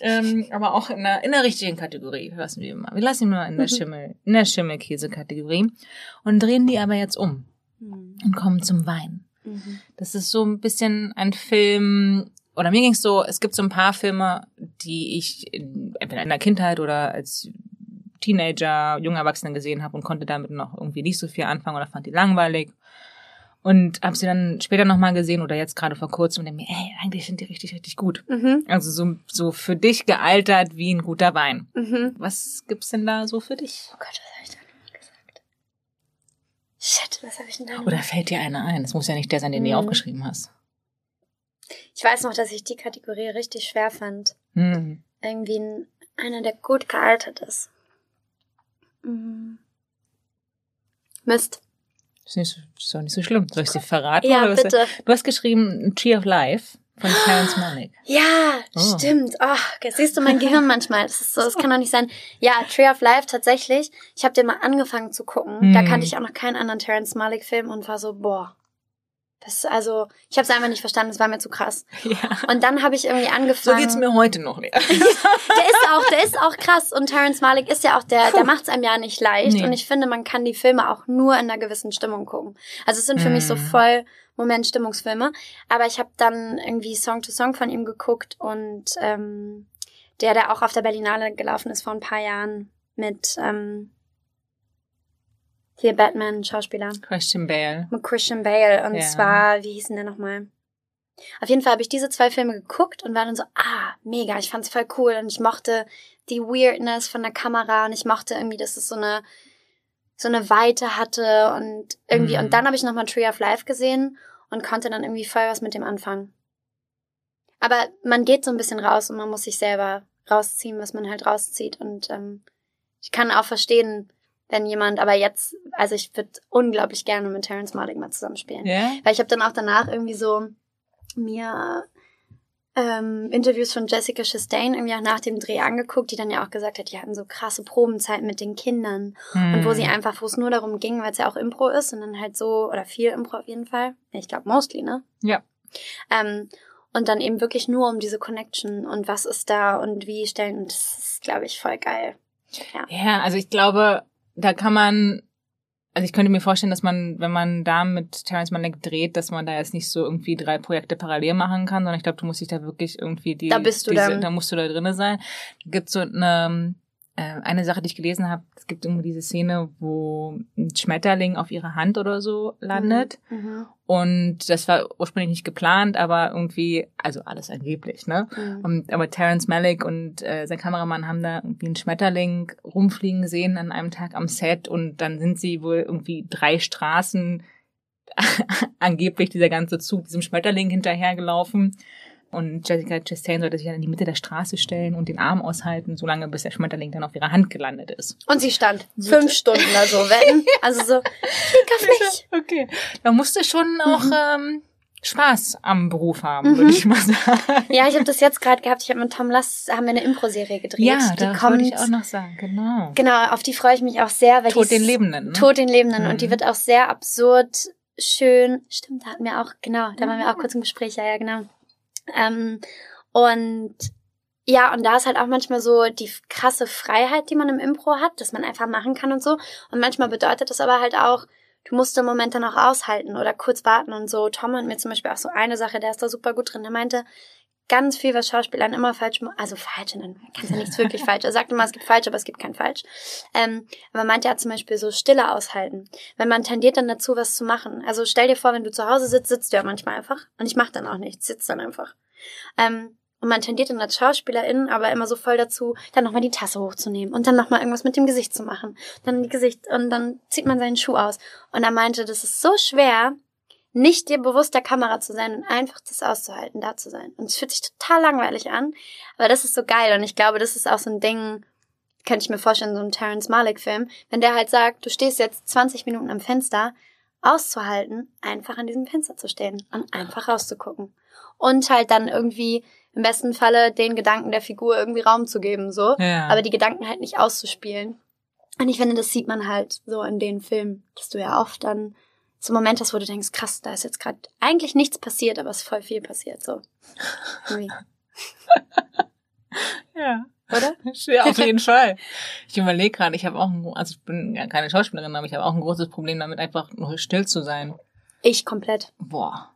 Ähm, aber auch in der, in der richtigen Kategorie lassen wir mal. Wir lassen ihn nur in der mhm. Schimmel, in der Schimmelkäse-Kategorie und drehen die aber jetzt um mhm. und kommen zum Wein. Mhm. Das ist so ein bisschen ein Film, oder mir ging's so, es gibt so ein paar Filme, die ich in, entweder in der Kindheit oder als Teenager, junge Erwachsene gesehen habe und konnte damit noch irgendwie nicht so viel anfangen oder fand die langweilig. Und habe sie dann später nochmal gesehen oder jetzt gerade vor kurzem und denke mir, ey, eigentlich sind die richtig, richtig gut. Mhm. Also so, so für dich gealtert wie ein guter Wein. Mhm. Was gibt's denn da so für dich? Oh Gott, was habe ich da noch gesagt? Shit, was habe ich denn da noch? Oder fällt dir einer ein? Das muss ja nicht der sein, den mhm. du aufgeschrieben hast. Ich weiß noch, dass ich die Kategorie richtig schwer fand. Mhm. Irgendwie ein, einer, der gut gealtert ist. Mhm. Mist. Ist, nicht, ist doch nicht so schlimm. Soll ich sie verraten? Ja, bitte. Du hast geschrieben Tree of Life von Terence Malick. Ja, oh. stimmt. Oh, jetzt siehst du mein Gehirn manchmal. Das ist so, das kann doch nicht sein. Ja, Tree of Life tatsächlich. Ich habe den mal angefangen zu gucken. Hm. Da kannte ich auch noch keinen anderen Terence Malick Film und war so, boah, das, also, ich habe es einfach nicht verstanden, es war mir zu krass. Ja. Und dann habe ich irgendwie angefangen. So geht's mir heute noch nicht. der ist auch, der ist auch krass. Und Terence Malick ist ja auch der, der macht's einem ja nicht leicht. Nee. Und ich finde, man kann die Filme auch nur in einer gewissen Stimmung gucken. Also es sind für mm. mich so mhm. voll Moment-Stimmungsfilme. Aber ich habe dann irgendwie Song to Song von ihm geguckt und ähm, der, der auch auf der Berlinale gelaufen ist vor ein paar Jahren mit ähm, hier Batman, Schauspieler. Christian Bale. Mit Christian Bale. Und ja. zwar, wie hieß denn der nochmal? Auf jeden Fall habe ich diese zwei Filme geguckt und war dann so, ah, mega, ich fand's voll cool und ich mochte die Weirdness von der Kamera und ich mochte irgendwie, dass es so eine so eine Weite hatte und irgendwie mhm. und dann habe ich nochmal Tree of Life gesehen und konnte dann irgendwie voll was mit dem anfangen. Aber man geht so ein bisschen raus und man muss sich selber rausziehen, was man halt rauszieht und ähm, ich kann auch verstehen, wenn jemand, aber jetzt, also ich würde unglaublich gerne mit Terrence Malick mal zusammenspielen. Yeah. Weil ich habe dann auch danach irgendwie so mir ähm, Interviews von Jessica Chastain irgendwie auch nach dem Dreh angeguckt, die dann ja auch gesagt hat, die hatten so krasse Probenzeiten mit den Kindern mm. und wo sie hm. einfach, wo es nur darum ging, weil es ja auch Impro ist und dann halt so, oder viel Impro auf jeden Fall. Ich glaube mostly, ne? Ja. Ähm, und dann eben wirklich nur um diese Connection und was ist da und wie stellen, das ist, glaube ich, voll geil. Ja. ja, also ich glaube, da kann man, also ich könnte mir vorstellen, dass man, wenn man da mit Terence Malick dreht, dass man da jetzt nicht so irgendwie drei Projekte parallel machen kann, sondern ich glaube, du musst dich da wirklich irgendwie die, da bist du diese, dann. da musst du da drinne sein. Gibt so eine eine Sache, die ich gelesen habe, es gibt irgendwie diese Szene, wo ein Schmetterling auf ihrer Hand oder so landet. Mhm. mhm. Und das war ursprünglich nicht geplant, aber irgendwie, also alles angeblich, ne? Mhm. Und, aber Terence Malick und äh, sein Kameramann haben da irgendwie einen Schmetterling rumfliegen gesehen an einem Tag am Set und dann sind sie wohl irgendwie drei Straßen angeblich dieser ganze Zug diesem Schmetterling hinterhergelaufen. Und Jessica Chastain sollte sich dann in die Mitte der Straße stellen und den Arm aushalten, solange bis der Schmetterling dann auf ihrer Hand gelandet ist. Und sie stand fünf Stunden da so, wenn, also so, mich. Okay. Da musste schon auch mhm. ähm, Spaß am Beruf haben, mhm. würde ich mal sagen. Ja, ich habe das jetzt gerade gehabt. Ich habe mit Tom Lass haben wir eine Impro-Serie gedreht. Ja, die das kommt, wollte ich auch noch sagen. Genau. Genau, auf die freue ich mich auch sehr. Weil Tod den Lebenden. Ne? Tod den Lebenden. Mhm. Und die mhm. wird auch sehr absurd schön. Stimmt, da hatten wir auch, genau, da waren wir auch kurz im Gespräch. Ja, ja, genau. Ähm, und Ja, und da ist halt auch manchmal so die krasse Freiheit, die man im Impro hat, dass man einfach machen kann und so. Und manchmal bedeutet das aber halt auch, du musst den Moment dann auch aushalten oder kurz warten und so. Tom hat mir zum Beispiel auch so eine Sache, der ist da super gut drin. Der meinte, ganz viel, was Schauspielern immer falsch machen. Also falsch, dann kannst ja nichts wirklich falsch. Er sagt immer, es gibt falsch, aber es gibt kein falsch. Ähm, aber man meint ja zum Beispiel so Stille aushalten. Wenn man tendiert dann dazu, was zu machen. Also stell dir vor, wenn du zu Hause sitzt, sitzt du ja manchmal einfach. Und ich mache dann auch nichts, sitzt dann einfach. Ähm, und man tendiert dann als Schauspielerin aber immer so voll dazu, dann nochmal die Tasse hochzunehmen und dann nochmal irgendwas mit dem Gesicht zu machen. Dann die Gesicht und dann zieht man seinen Schuh aus. Und er meinte, das ist so schwer, nicht dir bewusst der Kamera zu sein und einfach das auszuhalten, da zu sein. Und es fühlt sich total langweilig an, aber das ist so geil und ich glaube, das ist auch so ein Ding, könnte ich mir vorstellen, so ein Terrence Malick Film, wenn der halt sagt, du stehst jetzt 20 Minuten am Fenster, auszuhalten, einfach an diesem Fenster zu stehen und einfach rauszugucken. Und halt dann irgendwie im besten Falle den Gedanken der Figur irgendwie Raum zu geben, so. Ja. Aber die Gedanken halt nicht auszuspielen. Und ich finde, das sieht man halt so in den Filmen, dass du ja oft dann so Moment hast, wo du denkst, krass, da ist jetzt gerade eigentlich nichts passiert, aber es ist voll viel passiert, so. ja. Oder? Ja, auf jeden Fall. Ich überlege gerade, ich habe auch, ein, also ich bin ja keine Schauspielerin, aber ich habe auch ein großes Problem damit, einfach nur still zu sein. Ich komplett. Boah.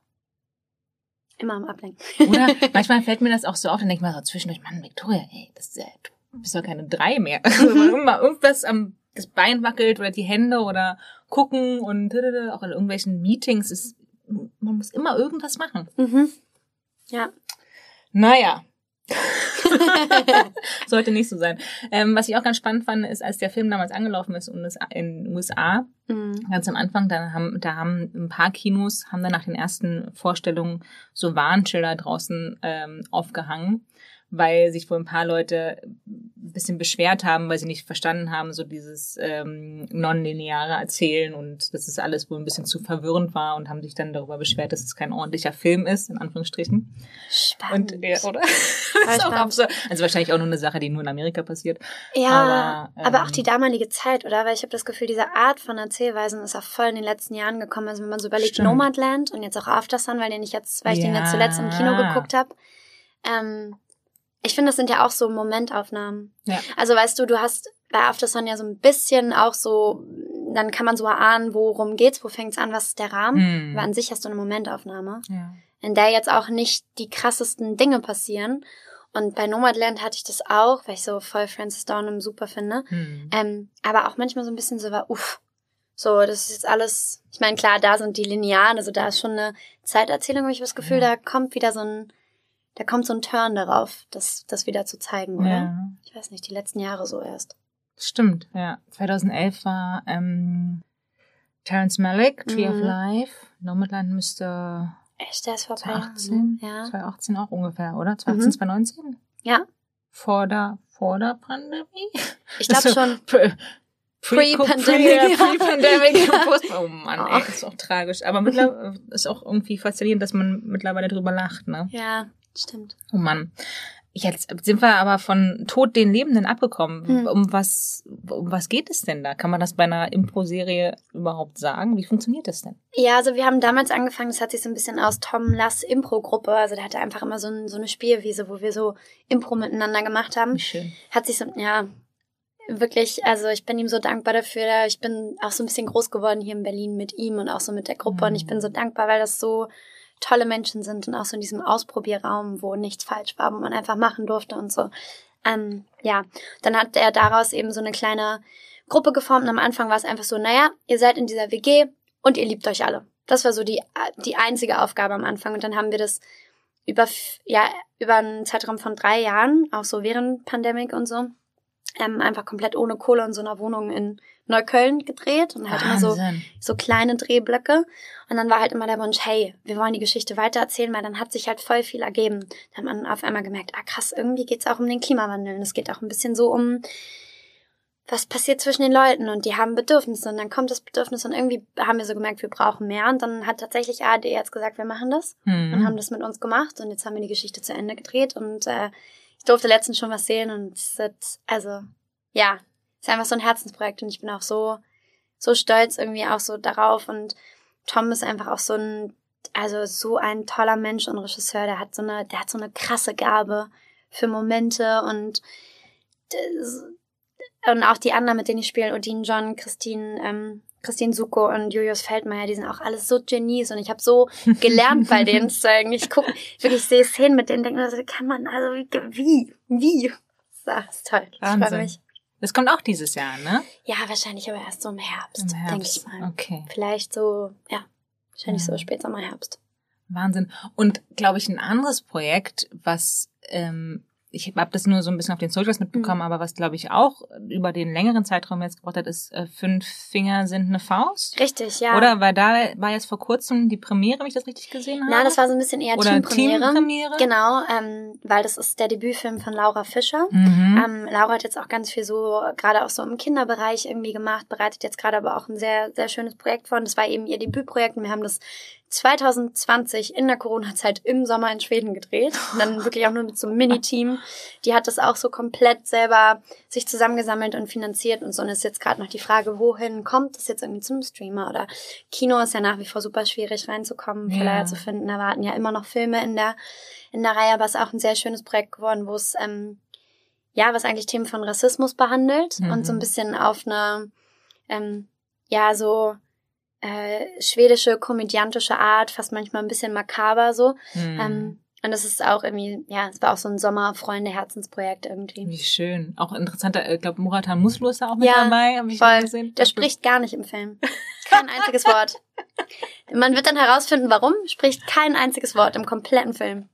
Immer am Ablenken. Oder manchmal fällt mir das auch so auf, dann denke ich mal so zwischendurch, Mann, Victoria, ey, das ist ja, du bist doch keine drei mehr. Also, immer irgendwas am das Bein wackelt oder die Hände oder gucken und auch in irgendwelchen Meetings ist, man muss immer irgendwas machen. Mhm. Ja. Naja. Sollte nicht so sein. Ähm, was ich auch ganz spannend fand, ist, als der Film damals angelaufen ist in den USA, mhm. ganz am Anfang, da haben, da haben ein paar Kinos, haben dann nach den ersten Vorstellungen so Warnschilder draußen ähm, aufgehangen weil sich wohl ein paar Leute ein bisschen beschwert haben, weil sie nicht verstanden haben, so dieses ähm, nonlineare Erzählen und dass es alles wohl ein bisschen zu verwirrend war und haben sich dann darüber beschwert, dass es kein ordentlicher Film ist, in Anführungsstrichen. Spannend. Und, ja, oder? ist auch absurd. Also wahrscheinlich auch nur eine Sache, die nur in Amerika passiert. Ja, aber, ähm, aber auch die damalige Zeit, oder? Weil ich habe das Gefühl, diese Art von Erzählweisen ist auch voll in den letzten Jahren gekommen. Also wenn man so überlegt, stimmt. Nomadland und jetzt auch Aftersun, weil den ich jetzt, weil ich ja. den jetzt zuletzt im Kino geguckt habe. Ähm, ich finde, das sind ja auch so Momentaufnahmen. Ja. Also weißt du, du hast bei Aftersun ja so ein bisschen auch so, dann kann man so erahnen, worum geht's, wo fängt's an, was ist der Rahmen. Hm. Aber an sich hast du eine Momentaufnahme, ja. in der jetzt auch nicht die krassesten Dinge passieren. Und bei Nomadland hatte ich das auch, weil ich so voll Francis Dornham super finde. Hm. Ähm, aber auch manchmal so ein bisschen so war, uff, so, das ist jetzt alles, ich meine, klar, da sind die Linearen, also da ist schon eine Zeiterzählung, habe ich das Gefühl, ja. da kommt wieder so ein da kommt so ein Turn darauf, das, das wieder zu zeigen, oder? Ja. Ich weiß nicht, die letzten Jahre so erst. Stimmt, ja. 2011 war ähm, Terence Malick, Tree mhm. of Life. Nomadland müsste Echt, der ist vor 2018, ja. 2018 auch ungefähr, oder? 2018, mhm. 2019? Ja. Vor der, vor der Pandemie? Ich glaube schon. Pre-Pandemic. Pre-Pandemic. Pre oh Mann, ey, das ist auch tragisch. Aber mittlerweile ist auch irgendwie faszinierend, dass man mittlerweile drüber lacht, ne? Ja. Stimmt. Oh Mann. Jetzt sind wir aber von Tod den Lebenden abgekommen. Hm. Um was, um was geht es denn da? Kann man das bei einer Impro-Serie überhaupt sagen? Wie funktioniert das denn? Ja, also wir haben damals angefangen, das hat sich so ein bisschen aus Tom Lass Impro-Gruppe, also der hatte einfach immer so, ein, so eine Spielwiese, wo wir so Impro miteinander gemacht haben. Schön. Hat sich so, ja, wirklich, also ich bin ihm so dankbar dafür. Ich bin auch so ein bisschen groß geworden hier in Berlin mit ihm und auch so mit der Gruppe mhm. und ich bin so dankbar, weil das so tolle Menschen sind und auch so in diesem Ausprobierraum, wo nichts falsch war, wo man einfach machen durfte und so. Ähm, ja, dann hat er daraus eben so eine kleine Gruppe geformt und am Anfang war es einfach so, naja, ihr seid in dieser WG und ihr liebt euch alle. Das war so die, die einzige Aufgabe am Anfang und dann haben wir das über, ja, über einen Zeitraum von drei Jahren, auch so während Pandemik und so, ähm, einfach komplett ohne Kohle in so einer Wohnung in Neukölln gedreht und halt immer so, so kleine Drehblöcke. Und dann war halt immer der Wunsch, hey, wir wollen die Geschichte weitererzählen, weil dann hat sich halt voll viel ergeben. Da hat man auf einmal gemerkt, ah krass, irgendwie geht's auch um den Klimawandel. Und es geht auch ein bisschen so um, was passiert zwischen den Leuten und die haben Bedürfnisse und dann kommt das Bedürfnis und irgendwie haben wir so gemerkt, wir brauchen mehr und dann hat tatsächlich ARD jetzt gesagt, wir machen das mhm. und haben das mit uns gemacht und jetzt haben wir die Geschichte zu Ende gedreht und äh, ich durfte letztens schon was sehen und es ist, also ja, ist einfach so ein Herzensprojekt und ich bin auch so, so stolz irgendwie auch so darauf und Tom ist einfach auch so ein, also so ein toller Mensch und Regisseur, der hat so eine, der hat so eine krasse Gabe für Momente und und auch die anderen, mit denen ich spiele, Odin John, Christine, ähm, Christine Suko und Julius Feldmeier, die sind auch alles so Genies und ich habe so gelernt bei denen zu sagen. Ich gucke, wirklich sehe Szenen mit denen, denke mir, also kann man, also wie, wie? Das ist toll. Ich freue mich. Das kommt auch dieses Jahr, ne? Ja, wahrscheinlich aber erst so im Herbst, Herbst. denke ich mal. Okay. Vielleicht so, ja, wahrscheinlich ja. so Spätsommer, Herbst. Wahnsinn. Und glaube ich, ein anderes Projekt, was ähm, ich habe das nur so ein bisschen auf den Socials mitbekommen, mhm. aber was glaube ich auch über den längeren Zeitraum jetzt gebraucht hat, ist äh, fünf Finger sind eine Faust. Richtig, ja. Oder weil da war jetzt vor kurzem die Premiere, wenn ich das richtig gesehen habe. Na, das war so ein bisschen eher Oder Teampremiere. Teampremiere. Genau, ähm, weil das ist der Debütfilm von Laura Fischer. Mhm. Ähm, Laura hat jetzt auch ganz viel so gerade auch so im Kinderbereich irgendwie gemacht, bereitet jetzt gerade aber auch ein sehr sehr schönes Projekt vor. Und das war eben ihr Debütprojekt. Und wir haben das 2020 in der Corona-Zeit im Sommer in Schweden gedreht. Und dann wirklich auch nur mit so einem Mini-Team. Die hat das auch so komplett selber sich zusammengesammelt und finanziert und so. Und ist jetzt gerade noch die Frage, wohin kommt das jetzt irgendwie zum Streamer? Oder Kino ist ja nach wie vor super schwierig reinzukommen, Verleiher ja. zu finden. Da warten ja immer noch Filme in der, in der Reihe, aber es ist auch ein sehr schönes Projekt geworden, wo es, ähm, ja, was eigentlich Themen von Rassismus behandelt mhm. und so ein bisschen auf eine, ähm, ja, so, äh, schwedische komödiantische Art, fast manchmal ein bisschen makaber so. Mhm. Ähm, und das ist auch irgendwie, ja, es war auch so ein Sommerfreunde-Herzensprojekt irgendwie. Wie schön. Auch interessanter, ich glaube, Muratan Muslo ist da auch mit ja, dabei, habe ich voll. gesehen. Der spricht gar nicht im Film. Kein einziges Wort. Man wird dann herausfinden, warum, spricht kein einziges Wort im kompletten Film.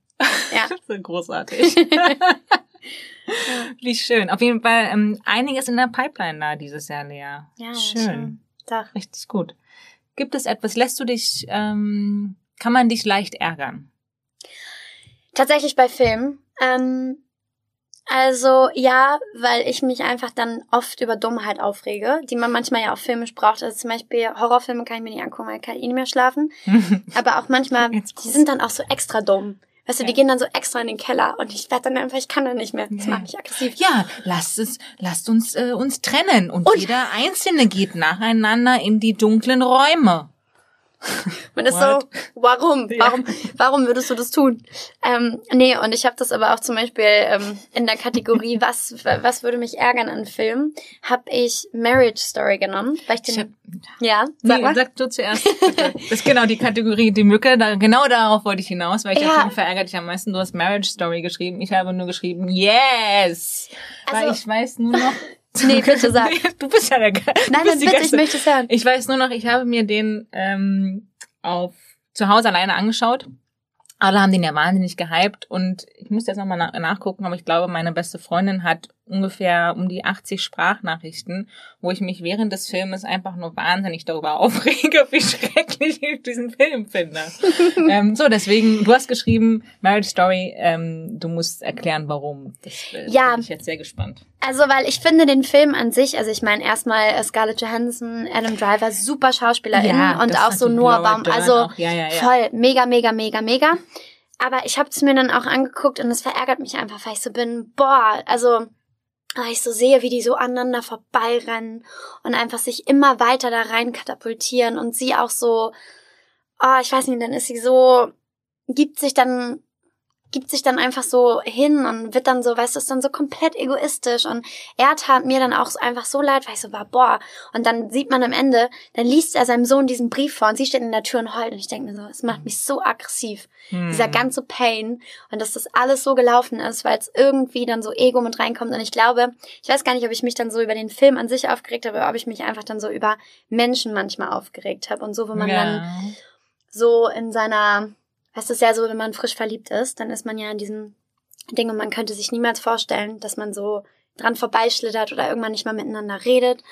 Ja. so großartig. Wie schön. Auf jeden Fall ähm, einiges in der Pipeline da dieses Jahr, Lea. Ja, schön. schön. Doch. Richtig gut. Gibt es etwas, lässt du dich, ähm, kann man dich leicht ärgern? Tatsächlich bei Filmen. Ähm, also ja, weil ich mich einfach dann oft über Dummheit aufrege, die man manchmal ja auch filmisch braucht. Also zum Beispiel Horrorfilme kann ich mir nicht angucken, weil ich kann eh nicht mehr schlafen. Aber auch manchmal, die sind dann auch so extra dumm. Weißt du, die gehen dann so extra in den Keller und ich werde dann einfach, ich kann da nicht mehr. Das macht mich aggressiv. Ja, lasst es, lasst uns äh, uns trennen und, und jeder Einzelne geht nacheinander in die dunklen Räume. Man ist What? so, warum? Warum, warum würdest du das tun? Ähm, nee, und ich habe das aber auch zum Beispiel ähm, in der Kategorie, was, was würde mich ärgern an Filmen, habe ich Marriage Story genommen. Weil ich den, ich hab, ja, sag, nee, mal. sag du zuerst. Das ist genau die Kategorie, die Mücke. Da, genau darauf wollte ich hinaus, weil ich ja. Film verärgert dich am meisten. Du hast Marriage Story geschrieben. Ich habe nur geschrieben, yes! Also, weil ich weiß nur noch, Nee, bitte sag. du bist ja der Geil. Nein, nein, bitte, ich möchte es hören. Ich weiß nur noch, ich habe mir den ähm, auf zu Hause alleine angeschaut alle haben den ja wahnsinnig gehypt und ich müsste jetzt nochmal nach nachgucken, aber ich glaube, meine beste Freundin hat ungefähr um die 80 Sprachnachrichten, wo ich mich während des Filmes einfach nur wahnsinnig darüber aufrege, wie schrecklich ich diesen Film finde. ähm, so, deswegen, du hast geschrieben, Marriage Story, ähm, du musst erklären, warum. Das äh, ja, bin ich jetzt sehr gespannt. Also, weil ich finde den Film an sich, also ich meine erstmal äh, Scarlett Johansson, Adam Driver, super SchauspielerInnen ja, und auch so Noah Baum, also ja, ja, voll, mega, mega, mega, mega. Aber ich habe es mir dann auch angeguckt und es verärgert mich einfach, weil ich so bin, boah, also weil ich so sehe, wie die so aneinander vorbeirennen und einfach sich immer weiter da rein katapultieren und sie auch so, oh, ich weiß nicht, dann ist sie so, gibt sich dann gibt sich dann einfach so hin und wird dann so, weißt du, ist dann so komplett egoistisch. Und er tat mir dann auch einfach so leid, weil ich so war, boah, und dann sieht man am Ende, dann liest er seinem Sohn diesen Brief vor und sie steht in der Tür und heult. Und ich denke mir so, es macht mich so aggressiv, hm. dieser ganze Pain. Und dass das alles so gelaufen ist, weil es irgendwie dann so Ego mit reinkommt. Und ich glaube, ich weiß gar nicht, ob ich mich dann so über den Film an sich aufgeregt habe, oder ob ich mich einfach dann so über Menschen manchmal aufgeregt habe. Und so, wo man ja. dann so in seiner es ist ja so, wenn man frisch verliebt ist, dann ist man ja in diesem Ding und man könnte sich niemals vorstellen, dass man so dran vorbeischlittert oder irgendwann nicht mal miteinander redet.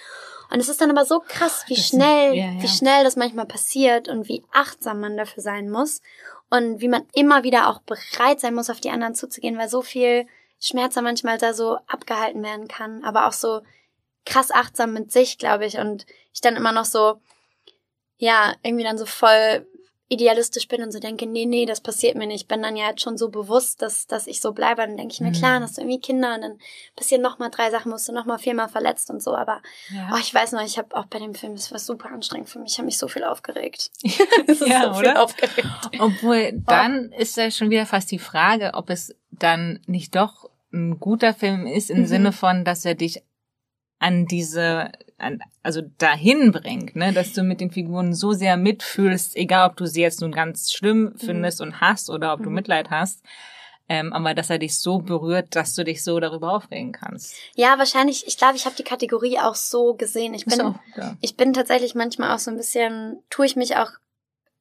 Und es ist dann aber so krass, wie schnell, ja, ja. wie schnell das manchmal passiert und wie achtsam man dafür sein muss und wie man immer wieder auch bereit sein muss, auf die anderen zuzugehen, weil so viel Schmerz manchmal da so abgehalten werden kann, aber auch so krass achtsam mit sich, glaube ich, und ich dann immer noch so, ja, irgendwie dann so voll idealistisch bin und so denke, nee, nee, das passiert mir nicht. Ich bin dann ja jetzt schon so bewusst, dass, dass ich so bleibe. Dann denke ich mir, mhm. klar, dann hast du irgendwie Kinder und dann passieren nochmal drei Sachen, musst du nochmal viermal verletzt und so. Aber ja. oh, ich weiß noch, ich habe auch bei dem Film, es war super anstrengend für mich. Ich habe mich so viel aufgeregt. ja, so oder? Aufgeregt. Obwohl, dann oh. ist ja schon wieder fast die Frage, ob es dann nicht doch ein guter Film ist im mhm. Sinne von, dass er dich an diese, an, also dahin bringt, ne, dass du mit den Figuren so sehr mitfühlst, egal ob du sie jetzt nun ganz schlimm mhm. findest mhm. und hast oder ob mhm. du Mitleid hast. Ähm, aber dass er dich so berührt, dass du dich so darüber aufregen kannst. Ja, wahrscheinlich. Ich glaube, ich habe die Kategorie auch so gesehen. Ich bin, so, ja. ich bin tatsächlich manchmal auch so ein bisschen, tue ich mich auch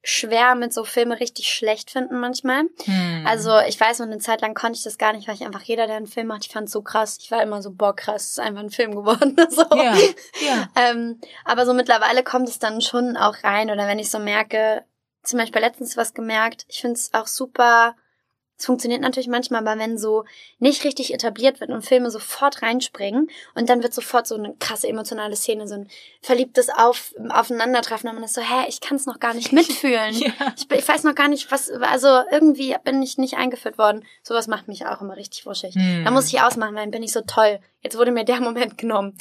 schwer mit so Filme richtig schlecht finden manchmal. Hm. Also ich weiß, und eine Zeit lang konnte ich das gar nicht, weil ich einfach jeder, der einen Film macht, ich fand so krass. Ich war immer so, boah, krass, ist einfach ein Film geworden. so. Ja, ja. ähm, aber so mittlerweile kommt es dann schon auch rein. Oder wenn ich so merke, zum Beispiel letztens was gemerkt, ich finde es auch super es funktioniert natürlich manchmal, aber wenn so nicht richtig etabliert wird und Filme sofort reinspringen und dann wird sofort so eine krasse emotionale Szene, so ein verliebtes Auf, Aufeinandertreffen und man ist so, hä, ich kann es noch gar nicht mitfühlen. ja. ich, ich, weiß noch gar nicht, was, also irgendwie bin ich nicht eingeführt worden. Sowas macht mich auch immer richtig wuschig. Hm. Da muss ich ausmachen, weil dann bin ich so toll. Jetzt wurde mir der Moment genommen.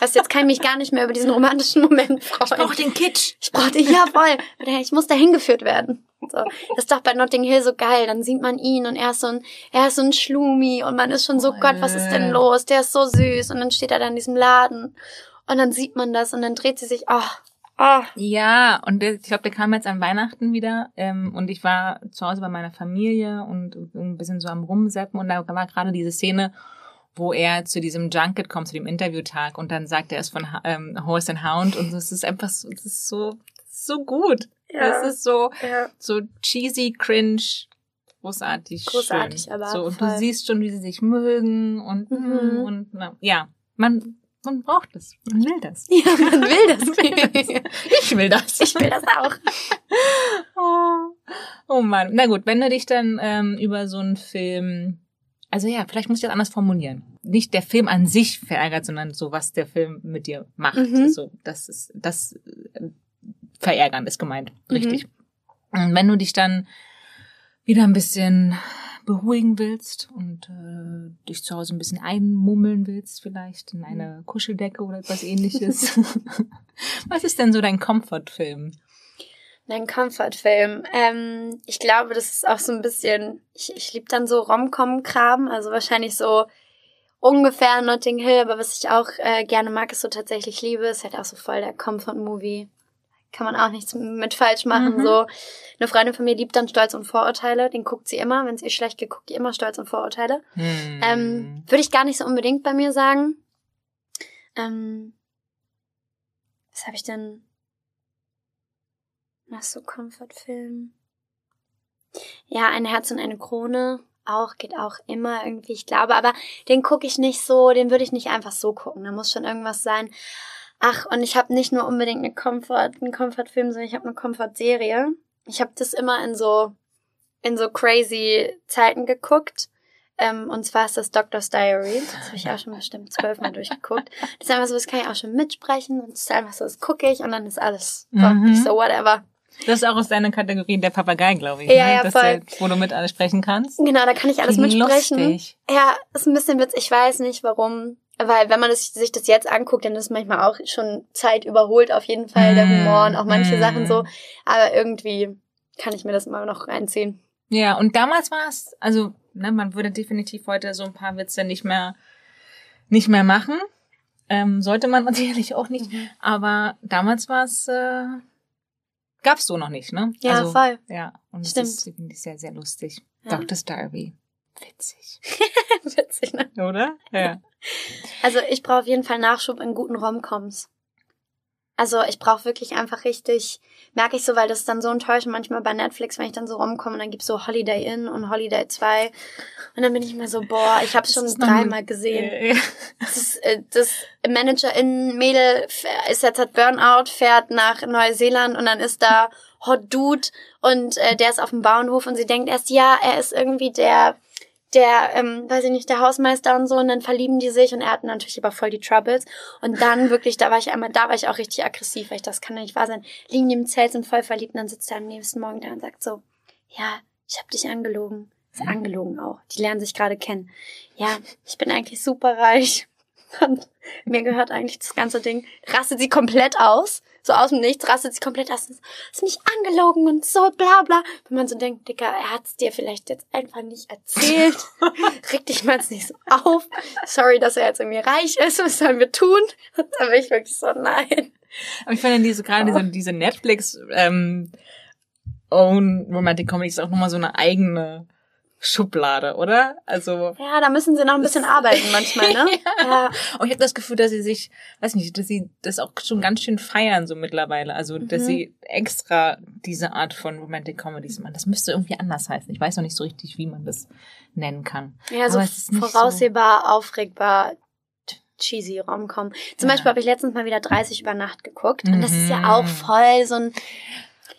Weißt, jetzt kann ich mich gar nicht mehr über diesen romantischen Moment freuen. Ich brauche den Kitsch. Ich brauche den, ja voll. Ich muss da hingeführt werden. So. Das ist doch bei Notting Hill so geil. Dann sieht man ihn und er ist so ein, er ist so ein Schlumi und man ist schon so, oh, Gott, was ist denn los? Der ist so süß. Und dann steht er da in diesem Laden und dann sieht man das und dann dreht sie sich, oh, oh. Ja, und der, ich glaube, der kam jetzt an Weihnachten wieder ähm, und ich war zu Hause bei meiner Familie und ein bisschen so am Rumseppen und da war gerade diese Szene, wo er zu diesem Junket kommt, zu dem Interviewtag und dann sagt er es von ähm, Horse and Hound und es ist einfach so, es ist so, so gut. Ja. Es ist so, ja. so cheesy, cringe, großartig. Großartig, schön. aber. So, und voll. du siehst schon, wie sie sich mögen und, mhm. und na, ja, man, man braucht das. Man will das. Ja, man will das. ich will das. Ich will das auch. oh. oh Mann. Na gut, wenn du dich dann ähm, über so einen Film, also ja, vielleicht muss ich das anders formulieren. Nicht der Film an sich verärgert, sondern so, was der Film mit dir macht. Mhm. So, das ist, das verärgern ist gemeint. Richtig. Mhm. Und wenn du dich dann wieder ein bisschen beruhigen willst und äh, dich zu Hause ein bisschen einmummeln willst, vielleicht in eine Kuscheldecke oder etwas ähnliches. Was ist denn so dein Comfortfilm? Dein Comfortfilm. Ähm, ich glaube, das ist auch so ein bisschen, ich, ich liebe dann so Rom-Com-Kram, also wahrscheinlich so ungefähr Notting Hill, aber was ich auch äh, gerne mag, ist so tatsächlich liebe, ist halt auch so voll der Comfort-Movie kann man auch nichts mit falsch machen. Mhm. So eine Freundin von mir liebt dann Stolz und Vorurteile. Den guckt sie immer, wenn es ihr schlecht geht, guckt die immer Stolz und Vorurteile. Mhm. Ähm, Würde ich gar nicht so unbedingt bei mir sagen. Ähm, was habe ich denn? Was so Comfortfilm? Ja, ein Herz und eine Krone. Auch, geht auch immer irgendwie, ich glaube, aber den gucke ich nicht so, den würde ich nicht einfach so gucken. Da muss schon irgendwas sein. Ach, und ich habe nicht nur unbedingt eine Comfort, einen Comfort-Film, sondern ich habe eine Comfort-Serie. Ich habe das immer in so in so crazy Zeiten geguckt. Ähm, und zwar ist das Doctor's Diary. Das habe ich auch schon bestimmt zwölfmal durchgeguckt. Das ist einfach so, das kann ich auch schon mitsprechen. Und das ist einfach so, das gucke ich und dann ist alles mhm. so whatever. Das ist auch aus deiner Kategorie der Papagei, glaube ich. Ja, ne? ja, voll. Der, wo du mit alles sprechen kannst. Genau, da kann ich alles mitsprechen. Lustig. Ja, ist ein bisschen Witz. Ich weiß nicht, warum weil wenn man das, sich das jetzt anguckt, dann ist manchmal auch schon Zeit überholt, auf jeden Fall der Humor und auch manche mm. Sachen so. Aber irgendwie kann ich mir das immer noch reinziehen. Ja, und damals war es, also ne, man würde definitiv heute so ein paar Witze nicht mehr nicht mehr machen. Ähm, sollte man natürlich auch nicht. Mhm. Aber damals war es, äh, gab's so noch nicht, ne? Ja, also, voll. Ja, und Stimmt. das finde ich sehr, sehr lustig. Ja. Dr. Starby. Witzig. Witzig, ne? Oder? Ja. Also ich brauche auf jeden Fall Nachschub in guten Romcoms. Also ich brauche wirklich einfach richtig, merke ich so, weil das ist dann so enttäuschend manchmal bei Netflix, wenn ich dann so rumkomme und dann gibt's so Holiday Inn und Holiday 2 und dann bin ich mir so, boah, ich habe schon dreimal gesehen. Das, äh, das Managerin Mädel ist jetzt hat Burnout, fährt nach Neuseeland und dann ist da Hot Dude und äh, der ist auf dem Bauernhof und sie denkt erst, ja, er ist irgendwie der der, ähm, weiß ich nicht, der Hausmeister und so, und dann verlieben die sich und er hat natürlich aber voll die Troubles. Und dann wirklich, da war ich einmal, da war ich auch richtig aggressiv, weil ich das kann ja nicht wahr sein. Liegen die im Zelt, sind voll verliebt und dann sitzt er am nächsten Morgen da und sagt so, ja, ich hab dich angelogen. Ist angelogen auch. Die lernen sich gerade kennen. Ja, ich bin eigentlich super reich. Und mir gehört eigentlich das ganze Ding. Rastet sie komplett aus. So aus dem Nichts rastet sie komplett aus. Ist mich angelogen und so bla bla. Wenn man so denkt, Dicker, er hat es dir vielleicht jetzt einfach nicht erzählt. Reg dich mal jetzt nicht so auf. Sorry, dass er jetzt irgendwie reich ist. Was sollen wir tun? Und da bin ich wirklich so, nein. Aber ich finde diese, gerade diese, diese Netflix, ähm, Own Romantic Comedy ist auch nochmal so eine eigene Schublade, oder? Also. Ja, da müssen sie noch ein bisschen arbeiten manchmal, ne? ja. ja. Und ich habe das Gefühl, dass sie sich, weiß nicht, dass sie das auch schon ganz schön feiern so mittlerweile. Also, dass mhm. sie extra diese Art von Romantic Comedies machen. Das müsste irgendwie anders heißen. Ich weiß noch nicht so richtig, wie man das nennen kann. Ja, so voraussehbar, so aufregbar, cheesy Romcom. Zum ja. Beispiel habe ich letztens mal wieder 30 über Nacht geguckt. Und das ist ja auch mhm. voll so ein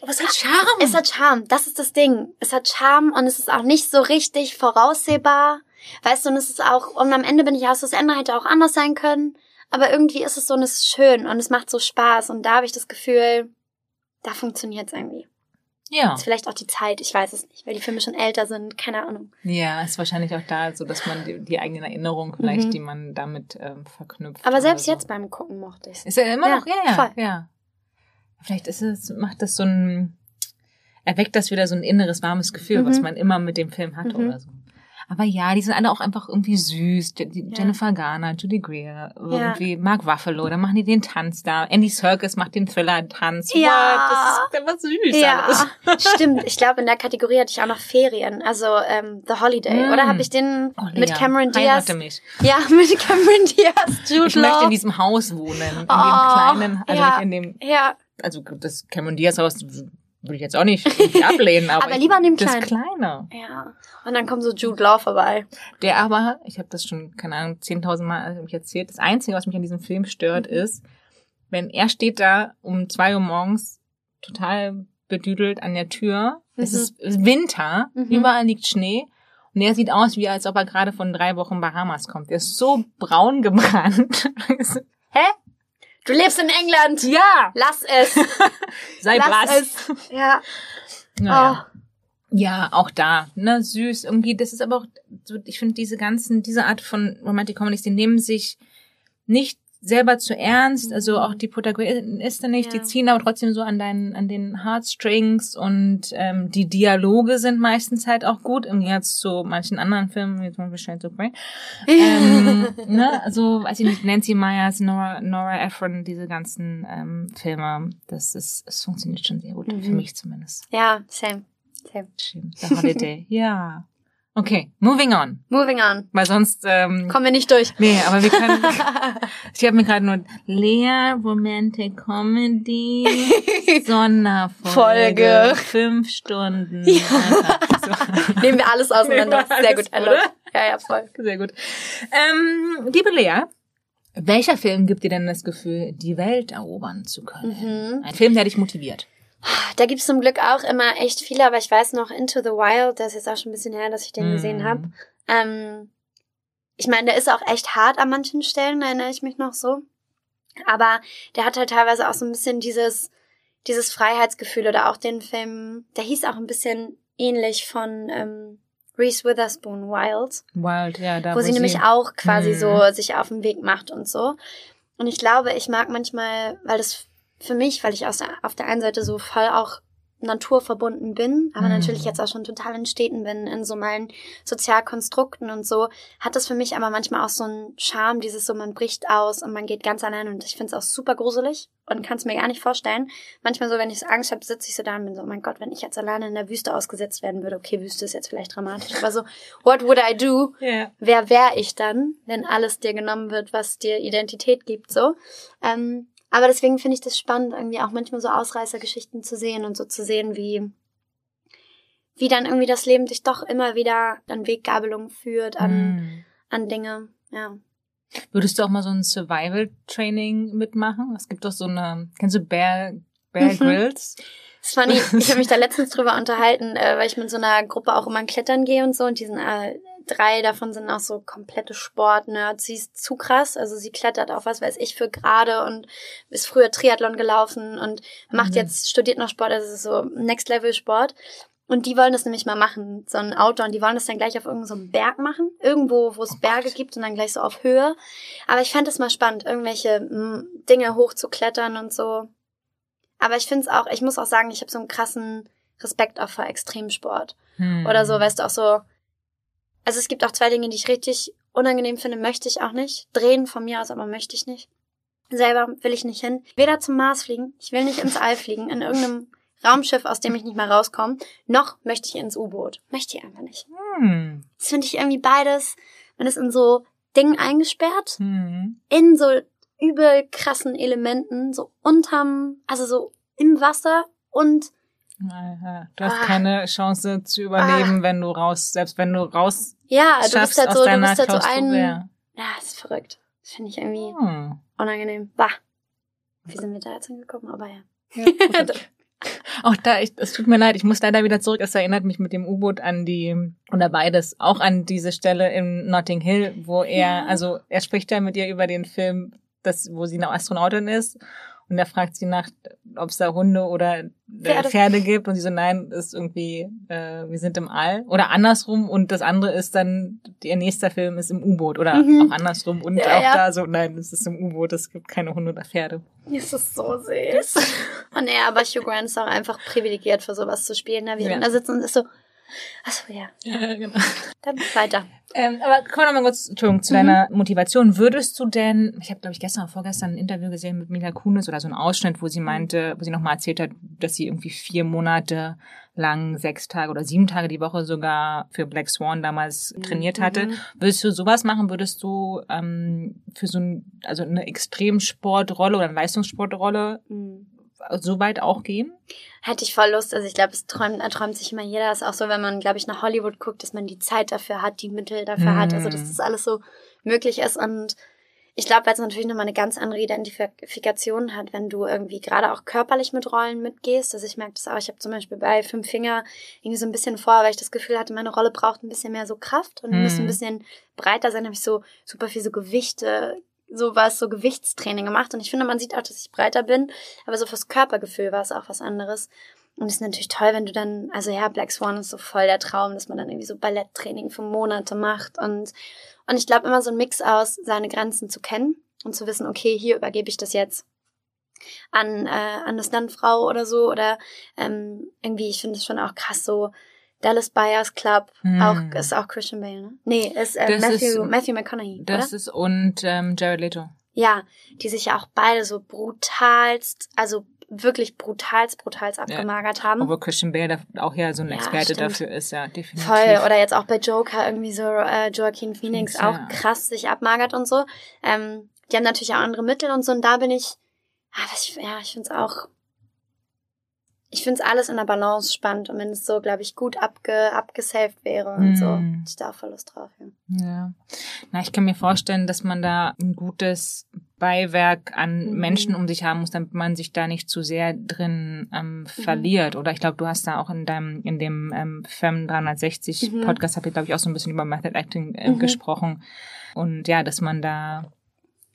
aber es hat Charme. Es hat Charme. Das ist das Ding. Es hat Charme und es ist auch nicht so richtig voraussehbar. Weißt du, und es ist auch, und am Ende bin ich aus, das Ende hätte auch anders sein können. Aber irgendwie ist es so und es ist schön und es macht so Spaß. Und da habe ich das Gefühl, da funktioniert es irgendwie. Ja. ist vielleicht auch die Zeit, ich weiß es nicht, weil die Filme schon älter sind, keine Ahnung. Ja, ist wahrscheinlich auch da so, dass man die, die eigenen Erinnerungen vielleicht, mhm. die man damit ähm, verknüpft. Aber selbst so. jetzt beim Gucken mochte ich es. Ist ja immer ja, noch, ja, ja, voll. ja. Vielleicht ist es, macht das so ein, erweckt das wieder so ein inneres warmes Gefühl, mhm. was man immer mit dem Film hat mhm. oder so. Aber ja, die sind alle auch einfach irgendwie süß. Die, ja. Jennifer Garner, Judy Greer, irgendwie ja. Mark Ruffalo, dann machen die den Tanz da. Andy Serkis macht den Thriller-Tanz. Ja. Wow, das ist einfach süß. Ja, alles. stimmt. Ich glaube, in der Kategorie hatte ich auch noch Ferien. Also ähm, The Holiday. Mm. Oder habe ich den oh, mit Cameron Diaz? mich. Ja, mit Cameron Diaz, Jude Ich möchte in diesem Haus wohnen. In oh, dem kleinen, also ja. in dem... Ja also das Cameron Diaz Haus würde ich jetzt auch nicht ablehnen, aber, aber lieber an dem kleinen. Das kleine. Ja. Und dann kommt so Jude Law vorbei. Der aber, ich habe das schon, keine Ahnung, 10.000 Mal mich erzählt, das Einzige, was mich an diesem Film stört, mhm. ist, wenn er steht da um zwei Uhr morgens total bedüdelt an der Tür. Mhm. Es ist Winter, mhm. überall liegt Schnee. Und er sieht aus, wie als ob er gerade von drei Wochen Bahamas kommt. Er ist so braun gebrannt. Hä? Du lebst in England. Ja. Lass es. Sei Lass blass. es. Ja. Naja. Oh. Ja, auch da, ne, süß irgendwie. Das ist aber auch, so, ich finde diese ganzen, diese Art von Romantic Comedies, die nehmen sich nicht selber zu ernst, also auch die Protagonistin nicht, ja. die ziehen aber trotzdem so an deinen, an den Heartstrings und ähm, die Dialoge sind meistens halt auch gut, im Gegensatz zu manchen anderen Filmen, wie zum Beispiel so Grey. ähm, ne, also, weiß ich nicht, Nancy Myers, Nora, Nora Ephron, diese ganzen ähm, Filme, das ist, es funktioniert schon sehr gut, mhm. für mich zumindest. Ja, same. Same. The Holiday, ja. Okay, moving on. Moving on. Weil sonst ähm, kommen wir nicht durch. Nee, aber wir können. ich habe mir gerade nur Lea Romantic Comedy Sonderfolge Folge. fünf Stunden. Ja. So. Nehmen wir alles auseinander. Sehr gut, oder? Ja, ja, voll. Sehr gut. Ähm, liebe Lea, welcher Film gibt dir denn das Gefühl, die Welt erobern zu können? Mhm. Ein Film, der dich motiviert. Da gibt's zum Glück auch immer echt viele, aber ich weiß noch, Into the Wild, das ist jetzt auch schon ein bisschen her, dass ich den mm. gesehen habe. Ähm, ich meine, der ist auch echt hart an manchen Stellen, erinnere ich mich noch so. Aber der hat halt teilweise auch so ein bisschen dieses, dieses Freiheitsgefühl oder auch den Film, der hieß auch ein bisschen ähnlich von ähm, Reese Witherspoon Wild. Wild, ja, da wo, wo sie, sie nämlich auch quasi mm. so sich auf den Weg macht und so. Und ich glaube, ich mag manchmal, weil das für mich, weil ich der, auf der einen Seite so voll auch naturverbunden bin, aber mhm. natürlich jetzt auch schon total in Städten bin, in so meinen Sozialkonstrukten und so, hat das für mich aber manchmal auch so einen Charme, dieses so, man bricht aus und man geht ganz allein und ich finde es auch super gruselig und kann es mir gar nicht vorstellen. Manchmal so, wenn ich so Angst habe, sitze ich so da und bin so, oh mein Gott, wenn ich jetzt alleine in der Wüste ausgesetzt werden würde, okay, Wüste ist jetzt vielleicht dramatisch, aber so, what would I do? Yeah. Wer wäre ich dann, wenn alles dir genommen wird, was dir Identität gibt, so? Ähm, aber deswegen finde ich das spannend, irgendwie auch manchmal so Ausreißergeschichten zu sehen und so zu sehen, wie, wie dann irgendwie das Leben dich doch immer wieder an Weggabelungen führt, an, mm. an Dinge, ja. Würdest du auch mal so ein Survival-Training mitmachen? Es gibt doch so eine, kennst du Bear, Bear mhm. Grills? Das ist funny. Ich habe mich da letztens drüber unterhalten, äh, weil ich mit so einer Gruppe auch immer klettern gehe und so und die sind äh, drei davon sind auch so komplette Sportnerds. Sie ist zu krass, also sie klettert auf was weiß ich für gerade und ist früher Triathlon gelaufen und macht mhm. jetzt, studiert noch Sport, also so Next Level Sport. Und die wollen das nämlich mal machen, so ein Outdoor. Und die wollen das dann gleich auf irgendeinem so Berg machen. Irgendwo, wo es oh Berge Gott. gibt und dann gleich so auf Höhe. Aber ich fand es mal spannend, irgendwelche m, hm, Dinge hochzuklettern und so. Aber ich finde es auch, ich muss auch sagen, ich habe so einen krassen Respekt auch vor Extremsport. Hm. Oder so, weißt du, auch so. Also es gibt auch zwei Dinge, die ich richtig unangenehm finde, möchte ich auch nicht. Drehen von mir aus, aber möchte ich nicht. Selber will ich nicht hin. Weder zum Mars fliegen, ich will nicht ins All fliegen, in irgendeinem Raumschiff, aus dem ich nicht mehr rauskomme, noch möchte ich ins U-Boot. Möchte ich einfach nicht. Hm. Das finde ich irgendwie beides. Man ist in so Dingen eingesperrt, hm. in so übel krassen Elementen, so unterm, also so im Wasser und. Du hast ah. keine Chance zu überleben, ah. wenn du raus, selbst wenn du raus. Ja, du bist halt so, du bist halt so ein. Ja, das ist verrückt. Das finde ich irgendwie hm. unangenehm. Bah. Wie sind wir da jetzt hingekommen? Aber ja. ja auch da, ich, es tut mir leid, ich muss leider wieder zurück. Es erinnert mich mit dem U-Boot an die, oder beides, auch an diese Stelle in Notting Hill, wo er, also er spricht ja mit ihr über den Film, das, wo sie eine Astronautin ist und er fragt sie nach, ob es da Hunde oder äh, Pferde. Pferde gibt. Und sie so, nein, ist irgendwie, äh, wir sind im All. Oder andersrum. Und das andere ist dann, ihr nächster Film ist im U-Boot. Oder mhm. auch andersrum. Und ja, auch ja. da so, nein, es ist im U-Boot, es gibt keine Hunde oder Pferde. Das ist so süß. oh nee, aber Hugh Grant ist auch einfach privilegiert für sowas zu spielen. Ne? Wie ja. da sitzen und ist so, Achso, ja. Ja, genau. Dann weiter. Ähm, aber kommen wir nochmal kurz Entschuldigung, zu mhm. deiner Motivation. Würdest du denn, ich habe, glaube ich, gestern oder vorgestern ein Interview gesehen mit Mila Kunis oder so ein Ausschnitt, wo sie mhm. meinte, wo sie nochmal erzählt hat, dass sie irgendwie vier Monate lang, sechs Tage oder sieben Tage die Woche sogar für Black Swan damals mhm. trainiert hatte. Würdest du sowas machen? Würdest du ähm, für so ein, also eine Extremsportrolle oder eine Leistungssportrolle mhm so weit auch gehen? Hätte ich voll Lust. Also ich glaube, es träumt, träumt sich immer jeder. Das ist auch so, wenn man, glaube ich, nach Hollywood guckt, dass man die Zeit dafür hat, die Mittel dafür mm. hat. Also dass das alles so möglich ist. Und ich glaube, weil es natürlich nochmal eine ganz andere Identifikation hat, wenn du irgendwie gerade auch körperlich mit Rollen mitgehst. Also ich merke das auch. Ich habe zum Beispiel bei Fünf Finger irgendwie so ein bisschen vor, weil ich das Gefühl hatte, meine Rolle braucht ein bisschen mehr so Kraft und mm. muss ein bisschen breiter sein. habe ich so super viel so Gewichte so was, so Gewichtstraining gemacht. Und ich finde, man sieht auch, dass ich breiter bin. Aber so fürs Körpergefühl war es auch was anderes. Und es ist natürlich toll, wenn du dann, also ja, Black Swan ist so voll der Traum, dass man dann irgendwie so Balletttraining für Monate macht. Und, und ich glaube immer so ein Mix aus, seine Grenzen zu kennen und zu wissen, okay, hier übergebe ich das jetzt an, äh, an das Landfrau oder so. Oder ähm, irgendwie, ich finde es schon auch krass so, Dallas Buyers Club, hm. auch ist auch Christian Bale, ne? Nee, ist äh, Matthew, ist, Matthew McConaughey. Das oder? ist und ähm, Jared Leto. Ja, die sich ja auch beide so brutalst, also wirklich brutalst, brutalst abgemagert ja. haben. Obwohl Christian Bale auch ja so ein ja, Experte stimmt. dafür ist, ja, definitiv. Voll, oder jetzt auch bei Joker irgendwie so äh, Joaquin Phoenix ja. auch krass sich abmagert und so. Ähm, die haben natürlich auch andere Mittel und so und da bin ich, ah, was ich ja, ich finde es auch ich finde es alles in der Balance spannend und wenn es so, glaube ich, gut abge, abgesaved wäre und mm. so, hätte ich da auch voll Lust drauf. Ja. ja. Na, ich kann mir vorstellen, dass man da ein gutes Beiwerk an mhm. Menschen um sich haben muss, damit man sich da nicht zu sehr drin ähm, mhm. verliert. Oder ich glaube, du hast da auch in deinem, in dem ähm, Fem 360 mhm. Podcast, habt ihr, glaube ich, auch so ein bisschen über Method Acting äh, mhm. gesprochen. Und ja, dass man da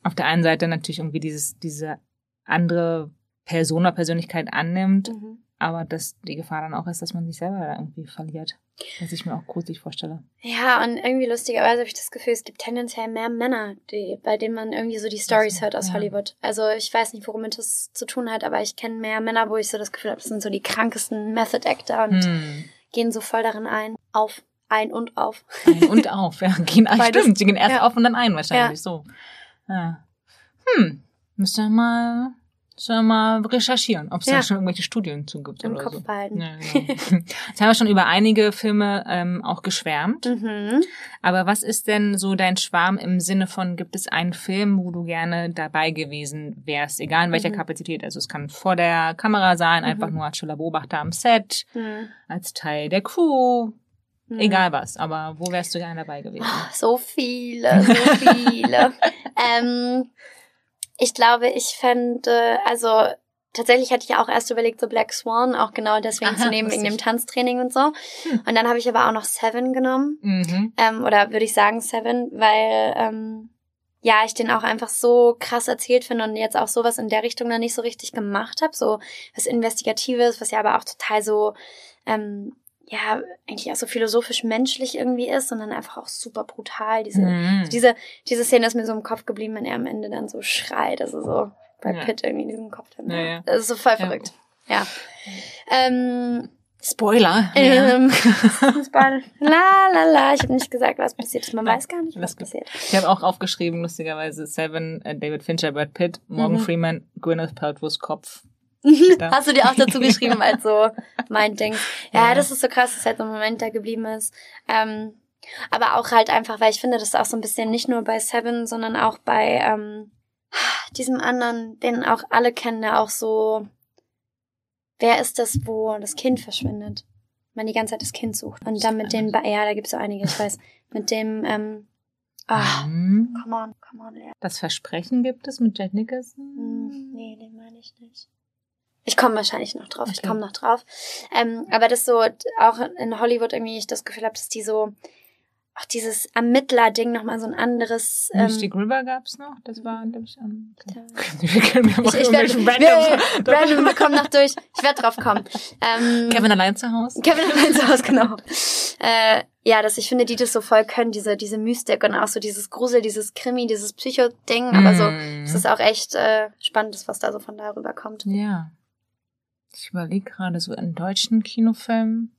auf der einen Seite natürlich irgendwie dieses, diese andere Person oder Persönlichkeit annimmt, mhm aber dass die Gefahr dann auch ist, dass man sich selber irgendwie verliert. Was ich mir auch gruselig vorstelle. Ja, und irgendwie lustigerweise habe ich das Gefühl, es gibt tendenziell mehr Männer, die, bei denen man irgendwie so die Stories hört aus ja. Hollywood. Also ich weiß nicht, womit das zu tun hat, aber ich kenne mehr Männer, wo ich so das Gefühl habe, das sind so die krankesten Method Actor und hm. gehen so voll darin ein, auf, ein und auf. Ein und auf, ja. Gehen, ah, stimmt, sie gehen erst ja. auf und dann ein wahrscheinlich, ja. so. Ja. Hm, müsste mal Sollen wir mal recherchieren, ob es ja. da schon irgendwelche Studien zu gibt Im oder Kopf so. behalten. Ja, genau. Jetzt haben wir schon über einige Filme ähm, auch geschwärmt. Mhm. Aber was ist denn so dein Schwarm im Sinne von, gibt es einen Film, wo du gerne dabei gewesen wärst, egal in welcher mhm. Kapazität? Also es kann vor der Kamera sein, einfach mhm. nur als stiller Beobachter am Set, mhm. als Teil der Crew, Mhm. Egal was, aber wo wärst du gerne dabei gewesen? Oh, so viele, so viele. ähm, ich glaube, ich fände, also tatsächlich hatte ich auch erst überlegt, so Black Swan auch genau deswegen Aha, zu nehmen, wegen dem Tanztraining und so. Hm. Und dann habe ich aber auch noch Seven genommen. Mhm. Ähm, oder würde ich sagen Seven, weil ähm, ja, ich den auch einfach so krass erzählt finde und jetzt auch sowas in der Richtung noch nicht so richtig gemacht habe. So was Investigatives, was ja aber auch total so ähm, ja, eigentlich auch so philosophisch menschlich irgendwie ist, sondern einfach auch super brutal. Diese, mhm. diese, diese Szene ist mir so im Kopf geblieben, wenn er am Ende dann so schreit, also so bei ja. Pitt irgendwie in diesem Kopf. Dann, ja, ja. Das ist so voll verrückt. Ja. ja. Ähm, Spoiler. Ähm, Spoiler. La la la. Ich habe nicht gesagt, was passiert ist. Man weiß gar nicht, was passiert. Ich habe auch aufgeschrieben, lustigerweise, Seven, äh, David Fincher, Brad Pitt, Morgan mhm. Freeman, Gwyneth Paltrow's Kopf. Hast du dir auch dazu geschrieben, als so mein Ding. Ja, ja, das ist so krass, dass halt so ein Moment da geblieben ist. Ähm, aber auch halt einfach, weil ich finde, das ist auch so ein bisschen nicht nur bei Seven, sondern auch bei ähm, diesem anderen, den auch alle kennen, der auch so Wer ist das, wo das Kind verschwindet? Man die ganze Zeit das Kind sucht. Und dann mit dem, ja, da gibt's so einige, ich weiß, mit dem, ähm, ah, mhm. come on, come on, Lea. Das Versprechen gibt es mit Jack Nicholson? Hm, nee, den meine ich nicht. Ich komme wahrscheinlich noch drauf, okay. ich komme noch drauf. Ähm, aber das so, auch in Hollywood irgendwie ich das Gefühl habe, dass die so auch dieses Ermittler-Ding nochmal so ein anderes. Ähm, Mystic River gab's noch, das war, glaube ich, am. Okay. ich, ich werd, wir, random, wir kommen noch durch. Ich werde drauf kommen. Ähm, Kevin allein zu Hause. Kevin allein zu Hause, genau. äh, ja, dass ich finde, die das so voll können, diese, diese Mystik und auch so dieses Grusel, dieses Krimi, dieses Psycho-Ding, aber so, mm. es ist auch echt äh, spannend, was da so von darüber kommt. Ja. Ich überlege gerade so in deutschen Kinofilmen.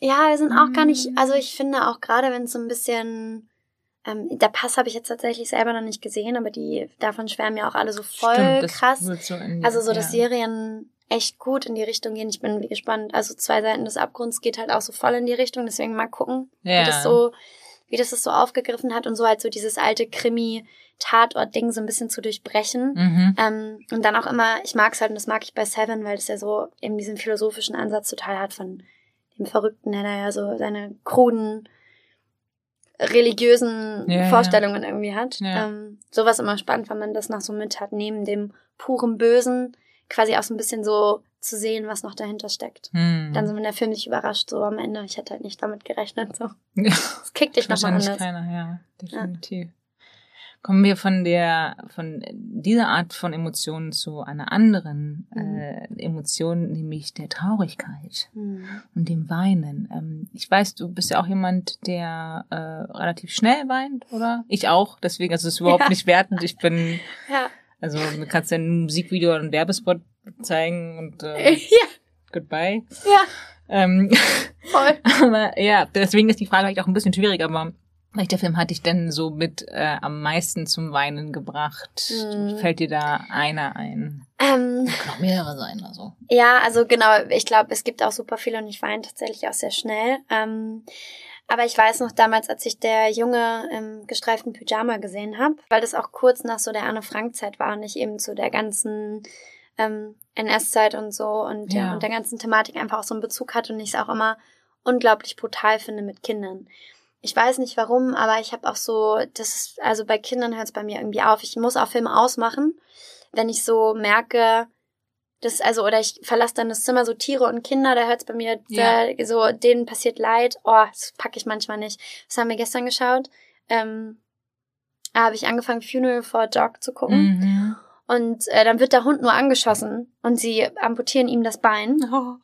Ja, wir sind auch gar nicht, mhm. also ich finde auch gerade, wenn es so ein bisschen, ähm, der Pass habe ich jetzt tatsächlich selber noch nicht gesehen, aber die davon schwärmen ja auch alle so voll Stimmt, krass. So die, also so, dass ja. Serien echt gut in die Richtung gehen. Ich bin gespannt. Also zwei Seiten des Abgrunds geht halt auch so voll in die Richtung, deswegen mal gucken, ja. wie das so, wie das es so aufgegriffen hat und so halt so dieses alte Krimi. Tatort-Ding so ein bisschen zu durchbrechen. Mhm. Ähm, und dann auch immer, ich mag es halt, und das mag ich bei Seven, weil es ja so eben diesen philosophischen Ansatz total hat von dem Verrückten, der da ja so seine kruden religiösen ja, Vorstellungen ja. irgendwie hat. Ja. Ähm, sowas immer spannend, wenn man das noch so mit hat, neben dem puren Bösen quasi auch so ein bisschen so zu sehen, was noch dahinter steckt. Hm. Dann sind wir der Film nicht überrascht, so am Ende. Ich hätte halt nicht damit gerechnet, so. Ja. Das kickt dich nochmal anders. keiner, ja, definitiv. Kommen wir von der, von dieser Art von Emotionen zu einer anderen mhm. äh, Emotion, nämlich der Traurigkeit mhm. und dem Weinen. Ähm, ich weiß, du bist ja auch jemand, der äh, relativ schnell weint, oder? Ich auch, deswegen, also es ist überhaupt ja. nicht wertend. Ich bin, ja. also du kannst ja ein Musikvideo oder einen Werbespot zeigen und äh, ja. goodbye. Ja. Ähm, Voll. aber ja, deswegen ist die Frage vielleicht auch ein bisschen schwierig, aber welcher Film hat dich denn so mit äh, am meisten zum Weinen gebracht? Hm. Fällt dir da einer ein? Ähm, kann auch mehrere sein, also. Ja, also genau, ich glaube, es gibt auch super viele und ich weine tatsächlich auch sehr schnell. Ähm, aber ich weiß noch damals, als ich der Junge im gestreiften Pyjama gesehen habe, weil das auch kurz nach so der Anne Frank Zeit war und ich eben zu der ganzen ähm, NS-Zeit und so und, ja. und der ganzen Thematik einfach auch so einen Bezug hat und ich es auch immer unglaublich brutal finde mit Kindern ich weiß nicht warum, aber ich habe auch so, das ist, also bei Kindern hört es bei mir irgendwie auf. Ich muss auch Filme ausmachen, wenn ich so merke, das, also, oder ich verlasse dann das Zimmer, so Tiere und Kinder, da hört es bei mir, ja. da, so, denen passiert Leid. Oh, das packe ich manchmal nicht. Das haben wir gestern geschaut. Ähm, da habe ich angefangen, Funeral for a Dog zu gucken. Mhm. Und äh, dann wird der Hund nur angeschossen und sie amputieren ihm das Bein. Oh.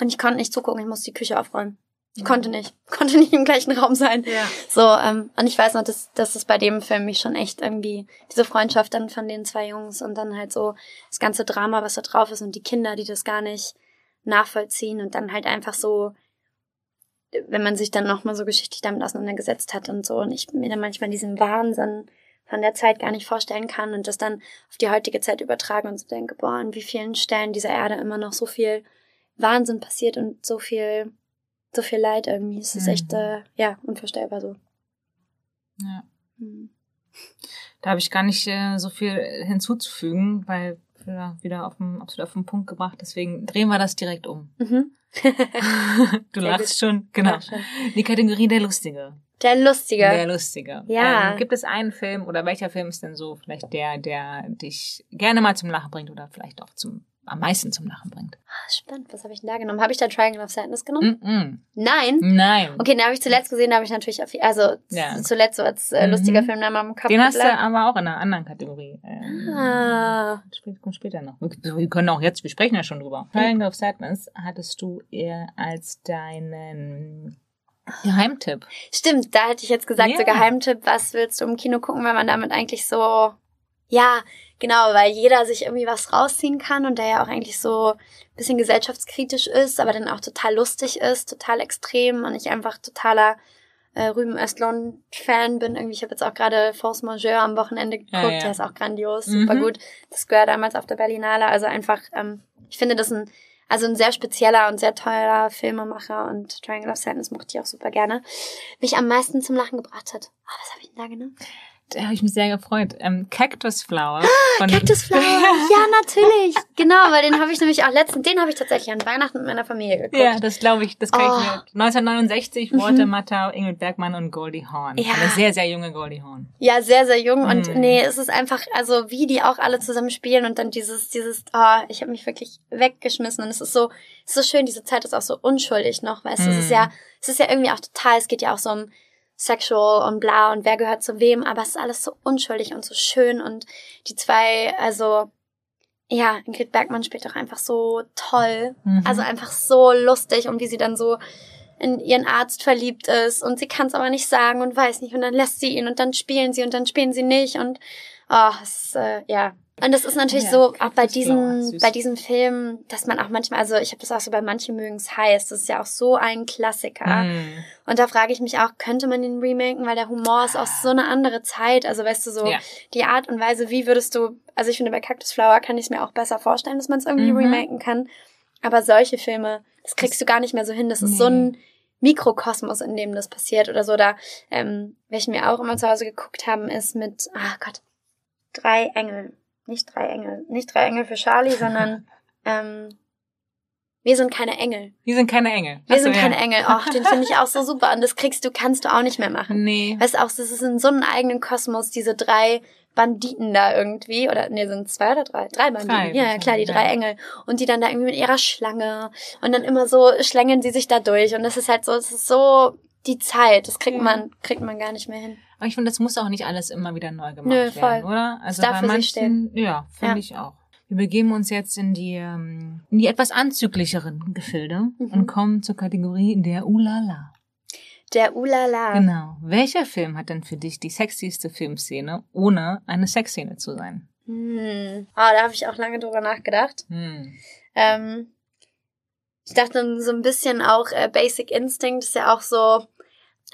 Und ich konnte nicht zugucken, ich muss die Küche aufräumen. Ich konnte nicht, konnte nicht im gleichen Raum sein. Ja. So, ähm, und ich weiß noch, dass, dass es bei dem Film mich schon echt irgendwie, diese Freundschaft dann von den zwei Jungs und dann halt so das ganze Drama, was da drauf ist und die Kinder, die das gar nicht nachvollziehen und dann halt einfach so, wenn man sich dann nochmal so geschichtlich damit auseinandergesetzt hat und so und ich mir dann manchmal diesen Wahnsinn von der Zeit gar nicht vorstellen kann und das dann auf die heutige Zeit übertragen und so denke, boah, an wie vielen Stellen dieser Erde immer noch so viel Wahnsinn passiert und so viel so viel Leid irgendwie. Es ist mhm. echt, äh, ja, unvorstellbar so. Ja. Mhm. Da habe ich gar nicht äh, so viel hinzuzufügen, weil ja, wieder auf dem, absolut auf den Punkt gebracht. Deswegen drehen wir das direkt um. Mhm. du Sehr lachst gut. schon, genau. Schon. Die Kategorie der Lustige. Der Lustige. Der Lustige. Ja. Ähm, gibt es einen Film oder welcher Film ist denn so vielleicht der, der dich gerne mal zum Lachen bringt oder vielleicht auch zum am meisten zum Lachen bringt. Ah, spannend, was habe ich denn da genommen? Habe ich da Triangle of Sadness genommen? Mm -mm. Nein. Nein. Okay, den habe ich zuletzt gesehen, da habe ich natürlich, auf, also Ja. zuletzt so als äh, Mhm. lustiger Film in meinem Kopf Den hast du aber auch in einer anderen Kategorie. Ähm, Ah, Kommt später noch. Wir können auch jetzt, wir sprechen ja schon drüber. Triangle of Sadness hattest du eher als deinen Geheimtipp. stimmt, da hätte ich jetzt gesagt, so Ja. Geheimtipp, was willst du im Kino gucken, weil man damit eigentlich so, ja, genau, weil jeder sich irgendwie was rausziehen kann und der ja auch eigentlich so ein bisschen gesellschaftskritisch ist, aber dann auch total lustig ist, total extrem und ich einfach totaler äh, Rüben Östlund-Fan bin. Irgendwie, ich habe jetzt auch gerade Force Majeure am Wochenende geguckt, Ja, ja. der ist auch grandios, Mhm. super gut. Das Square damals auf der Berlinale, also einfach, ähm, ich finde das ein, also ein sehr spezieller und sehr toller Filmemacher und Triangle of Sadness mochte ich auch super gerne. Mich am meisten zum Lachen gebracht hat. Ah, was habe ich denn da genommen? Da habe ich mich sehr gefreut. Ähm, Cactus Flower. Von Cactus Flower. ja, natürlich. Genau, weil den habe ich nämlich auch letzten, den habe ich tatsächlich an Weihnachten mit meiner Familie geguckt. Ja, das glaube ich, das kann Oh. ich mir. 1969, Walter Matthau, Ingrid Bergmann und Goldie Hawn. Ja. Eine sehr, sehr junge Goldie Hawn. Ja, sehr, sehr jung und Mm. nee, es ist einfach, also wie die auch alle zusammen spielen und dann dieses, dieses, oh, ich habe mich wirklich weggeschmissen und es ist so, es ist so schön, diese Zeit ist auch so unschuldig noch, weißt du, es ist Mm. ja, es ist ja irgendwie auch total, es geht ja auch so um sexual und bla und wer gehört zu wem, aber es ist alles so unschuldig und so schön und die zwei, also, ja, Ingrid Bergmann spielt doch einfach so toll, Mhm. also einfach so lustig und wie sie dann so in ihren Arzt verliebt ist und sie kann es aber nicht sagen und weiß nicht und dann lässt sie ihn und dann spielen sie und dann spielen sie nicht und oh, es äh, ja. Und das ist natürlich Ja, so, auch bei diesen, süß. bei diesen Filmen, dass man auch manchmal, also ich habe das auch so bei manchen mögen's heiß, das ist ja auch so ein Klassiker. Mm. Und da frage ich mich auch, könnte man den remaken, weil der Humor ist aus so eine andere Zeit, also weißt du so, Ja. die Art und Weise, wie würdest du, also ich finde bei Cactus Flower kann ich es mir auch besser vorstellen, dass man es irgendwie Mhm. remaken kann, aber solche Filme, das kriegst du gar nicht mehr so hin, das ist so ein Mikrokosmos, in dem das passiert oder so. Da, ähm, welchen wir auch immer zu Hause geguckt haben, ist mit, ah Gott, drei Engel. Nicht drei Engel. Nicht drei Engel für Charlie, sondern ähm, wir sind keine Engel. Wir sind keine Engel. Wir Ach so, sind keine ja. Engel. Och, den finde ich auch so super. Und das kriegst du, kannst du auch nicht mehr machen. Nee. Weißt du auch, das ist in so einem eigenen Kosmos, diese drei Banditen da irgendwie, oder nee, sind zwei oder drei? Drei Banditen. Drei, ja, ja, klar, die ja. drei Engel. Und die dann da irgendwie mit ihrer Schlange und dann immer so schlängeln sie sich da durch. Und das ist halt so, es ist so die Zeit. Das kriegt Ja. man, kriegt man gar nicht mehr hin. Aber ich finde, das muss auch nicht alles immer wieder neu gemacht Nö, voll. werden, oder? Also bei manchen, ja, finde Ja. ich auch. Wir begeben uns jetzt in die, ähm, in die etwas anzüglicheren Gefilde Mhm. und kommen zur Kategorie der Ulala. Der Ulala. Genau. Welcher Film hat denn für dich die sexyste Filmszene, ohne eine Sexszene zu sein? Hm. Ah, da habe ich auch lange drüber nachgedacht. Hm. Ähm, ich dachte so ein bisschen auch äh, Basic Instinct ist ja auch so,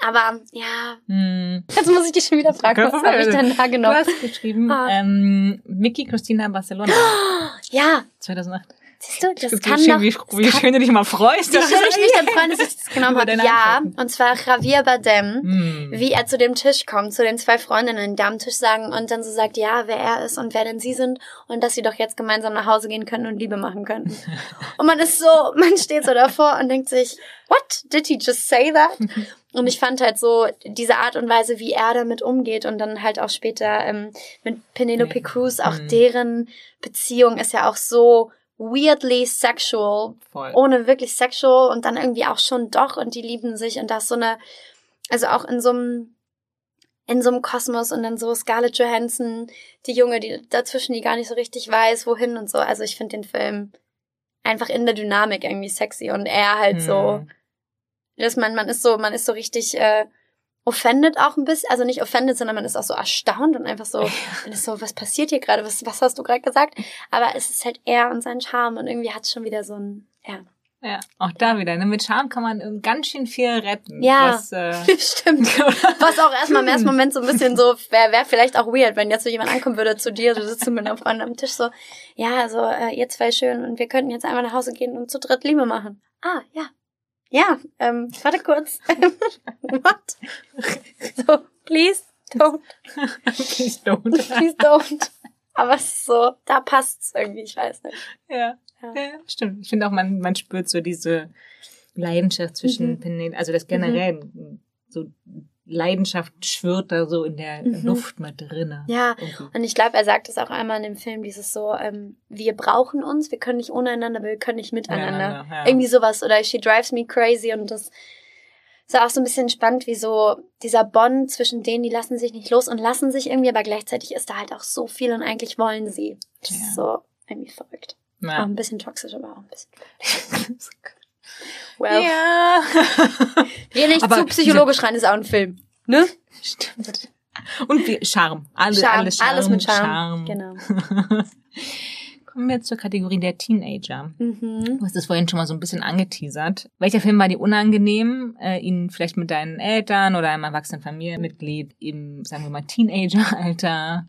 aber ja, Hm. jetzt muss ich dich schon wieder fragen, was habe ich denn da Du genommen? hast geschrieben, Ah. ähm, Mickey Christina Barcelona, Ja, 2008. siehst du, das kann schön, doch, wie, wie schön du dich mal freust. wie schön ich mich dann freuen, dass ich das genommen habe. Ja, und zwar Javier Bardem. Hm. wie er zu dem Tisch kommt, zu den zwei Freundinnen, die am Tisch sagen und dann so sagt, ja, wer er ist und wer denn sie sind und dass sie doch jetzt gemeinsam nach Hause gehen könnten und Liebe machen könnten. und man ist so, man steht so davor und denkt sich, what? Did he just say that? Und ich fand halt so diese Art und Weise, wie er damit umgeht und dann halt auch später ähm, mit Penelope. Cruz, auch Mhm. deren Beziehung ist ja auch so weirdly sexual, Voll. ohne wirklich sexual und dann irgendwie auch schon doch und die lieben sich und da ist so eine, also auch in so einem, in so einem Kosmos und dann so Scarlett Johansson, die Junge, die dazwischen, die gar nicht so richtig weiß, wohin und so. Also ich finde den Film einfach in der Dynamik irgendwie sexy und er halt so, Hm. dass man, man ist so, man ist so richtig, äh, offended auch ein bisschen, also nicht offended, sondern man ist auch so erstaunt und einfach so, man ist so, was passiert hier gerade, was, was hast du gerade gesagt? Aber es ist halt er und sein Charme und irgendwie hat es schon wieder so ein, ja. Ja, auch da wieder. Ne? Mit Charme kann man ähm, ganz schön viel retten. Ja. Was, äh, Stimmt. Was auch erstmal im ersten Moment so ein bisschen so, wäre wär vielleicht auch weird, wenn jetzt so jemand ankommen würde zu dir, du sitzt mit einer Freundin am Tisch so, ja, also äh, ihr zwei schön und wir könnten jetzt einmal nach Hause gehen und zu dritt Liebe machen. Ah, ja. Ja, ähm, warte kurz. What? So, please don't, please don't. please don't. Aber es ist so, da passt's irgendwie, ich weiß nicht. ja. Ja. ja, stimmt. Ich finde auch, man, man spürt so diese Leidenschaft zwischen Mhm. Penelope, also das generell so Leidenschaft schwirrt da so in der mhm. Luft mit drinne. Ja, irgendwie. und ich glaube, er sagt es auch einmal in dem Film, dieses so, ähm, wir brauchen uns, wir können nicht ohne einander, wir können nicht miteinander. Ja, ja. Irgendwie sowas. Oder she drives me crazy und das ist auch so ein bisschen spannend, wie so dieser Bond zwischen denen, die lassen sich nicht los und lassen sich irgendwie, aber gleichzeitig ist da halt auch so viel und eigentlich wollen sie. Das ja. ist so irgendwie verrückt. Ja. Auch ein bisschen toxisch, aber auch ein bisschen. well. Ja. Geh nicht aber zu psychologisch rein, ist auch ein Film. Ne? Stimmt. Und Charme. Alle, Charme. Alle Charme. Alles mit Charme. Charme. Genau. Kommen wir zur Kategorie der Teenager. Mhm. Du hast es vorhin schon mal so ein bisschen angeteasert. Welcher Film war dir unangenehm, äh, ihn vielleicht mit deinen Eltern oder einem erwachsenen Familienmitglied im, sagen wir mal, Teenager-Alter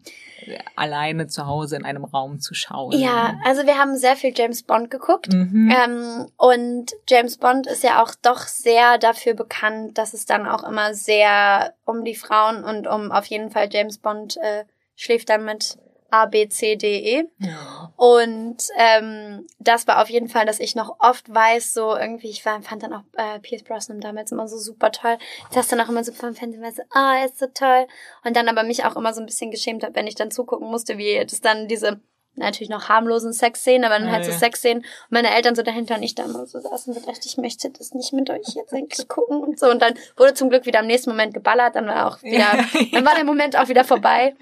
alleine zu Hause in einem Raum zu schauen? Ja, also wir haben sehr viel James Bond geguckt. Mhm. Ähm, und James Bond ist ja auch doch sehr dafür bekannt, dass es dann auch immer sehr um die Frauen und um auf jeden Fall James Bond äh, schläft dann mit A, B, C, D, E. Ja. Und ähm, das war auf jeden Fall, dass ich noch oft weiß, so irgendwie, ich war, fand dann auch äh, Pierce Brosnan damals immer so super toll. Das dann auch immer so vom Fernsehen war so, ah, oh, er ist so toll. Und dann aber mich auch immer so ein bisschen geschämt habe, wenn ich dann zugucken musste, wie das dann diese natürlich noch harmlosen Sexszenen, aber dann ja, halt so. Sexszenen und meine Eltern so dahinter und ich dann so saßen und dachte, ich möchte das nicht mit euch jetzt eigentlich gucken und so und dann wurde zum Glück wieder am nächsten Moment geballert, dann war auch wieder, dann war der Moment auch wieder vorbei.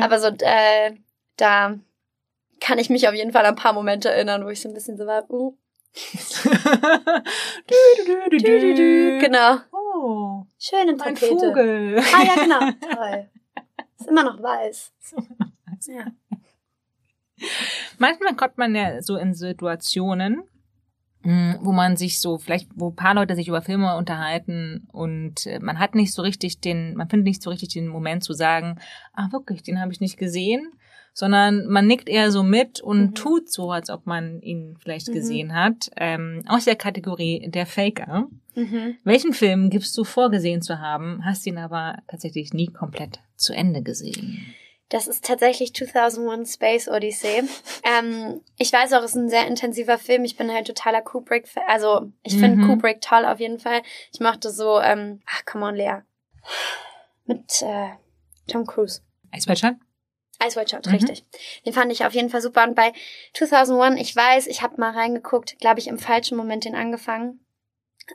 Aber so, äh, da kann ich mich auf jeden Fall an ein paar Momente erinnern, wo ich so ein bisschen so war, uh. du, du, du, genau. Oh. Schöne. Ein Vogel. Ah ja, genau. Toll. Ist immer noch weiß. Ja. Manchmal kommt man ja so in Situationen, hm, wo man sich so, vielleicht, wo paar Leute sich über Filme unterhalten und äh, man hat nicht so richtig den, man findet nicht so richtig den Moment zu sagen, ah wirklich, den habe ich nicht gesehen, sondern man nickt eher so mit und mhm. tut so, als ob man ihn vielleicht mhm. gesehen hat. Ähm, aus der Kategorie der Faker. Mhm. Welchen Film gibst du vorgesehen zu haben, hast ihn aber tatsächlich nie komplett zu Ende gesehen? Das ist tatsächlich 2001 Space Odyssey. Ähm, ich weiß auch, es ist ein sehr intensiver Film. Ich bin halt totaler Kubrick. Also, ich finde mhm. Kubrick toll auf jeden Fall. Ich mochte so, ähm, ach, come on, Lea. Mit äh, Tom Cruise. White Shot, mhm. richtig. Den fand ich auf jeden Fall super. Und bei 2001, ich weiß, ich habe mal reingeguckt, glaube ich, im falschen Moment den angefangen.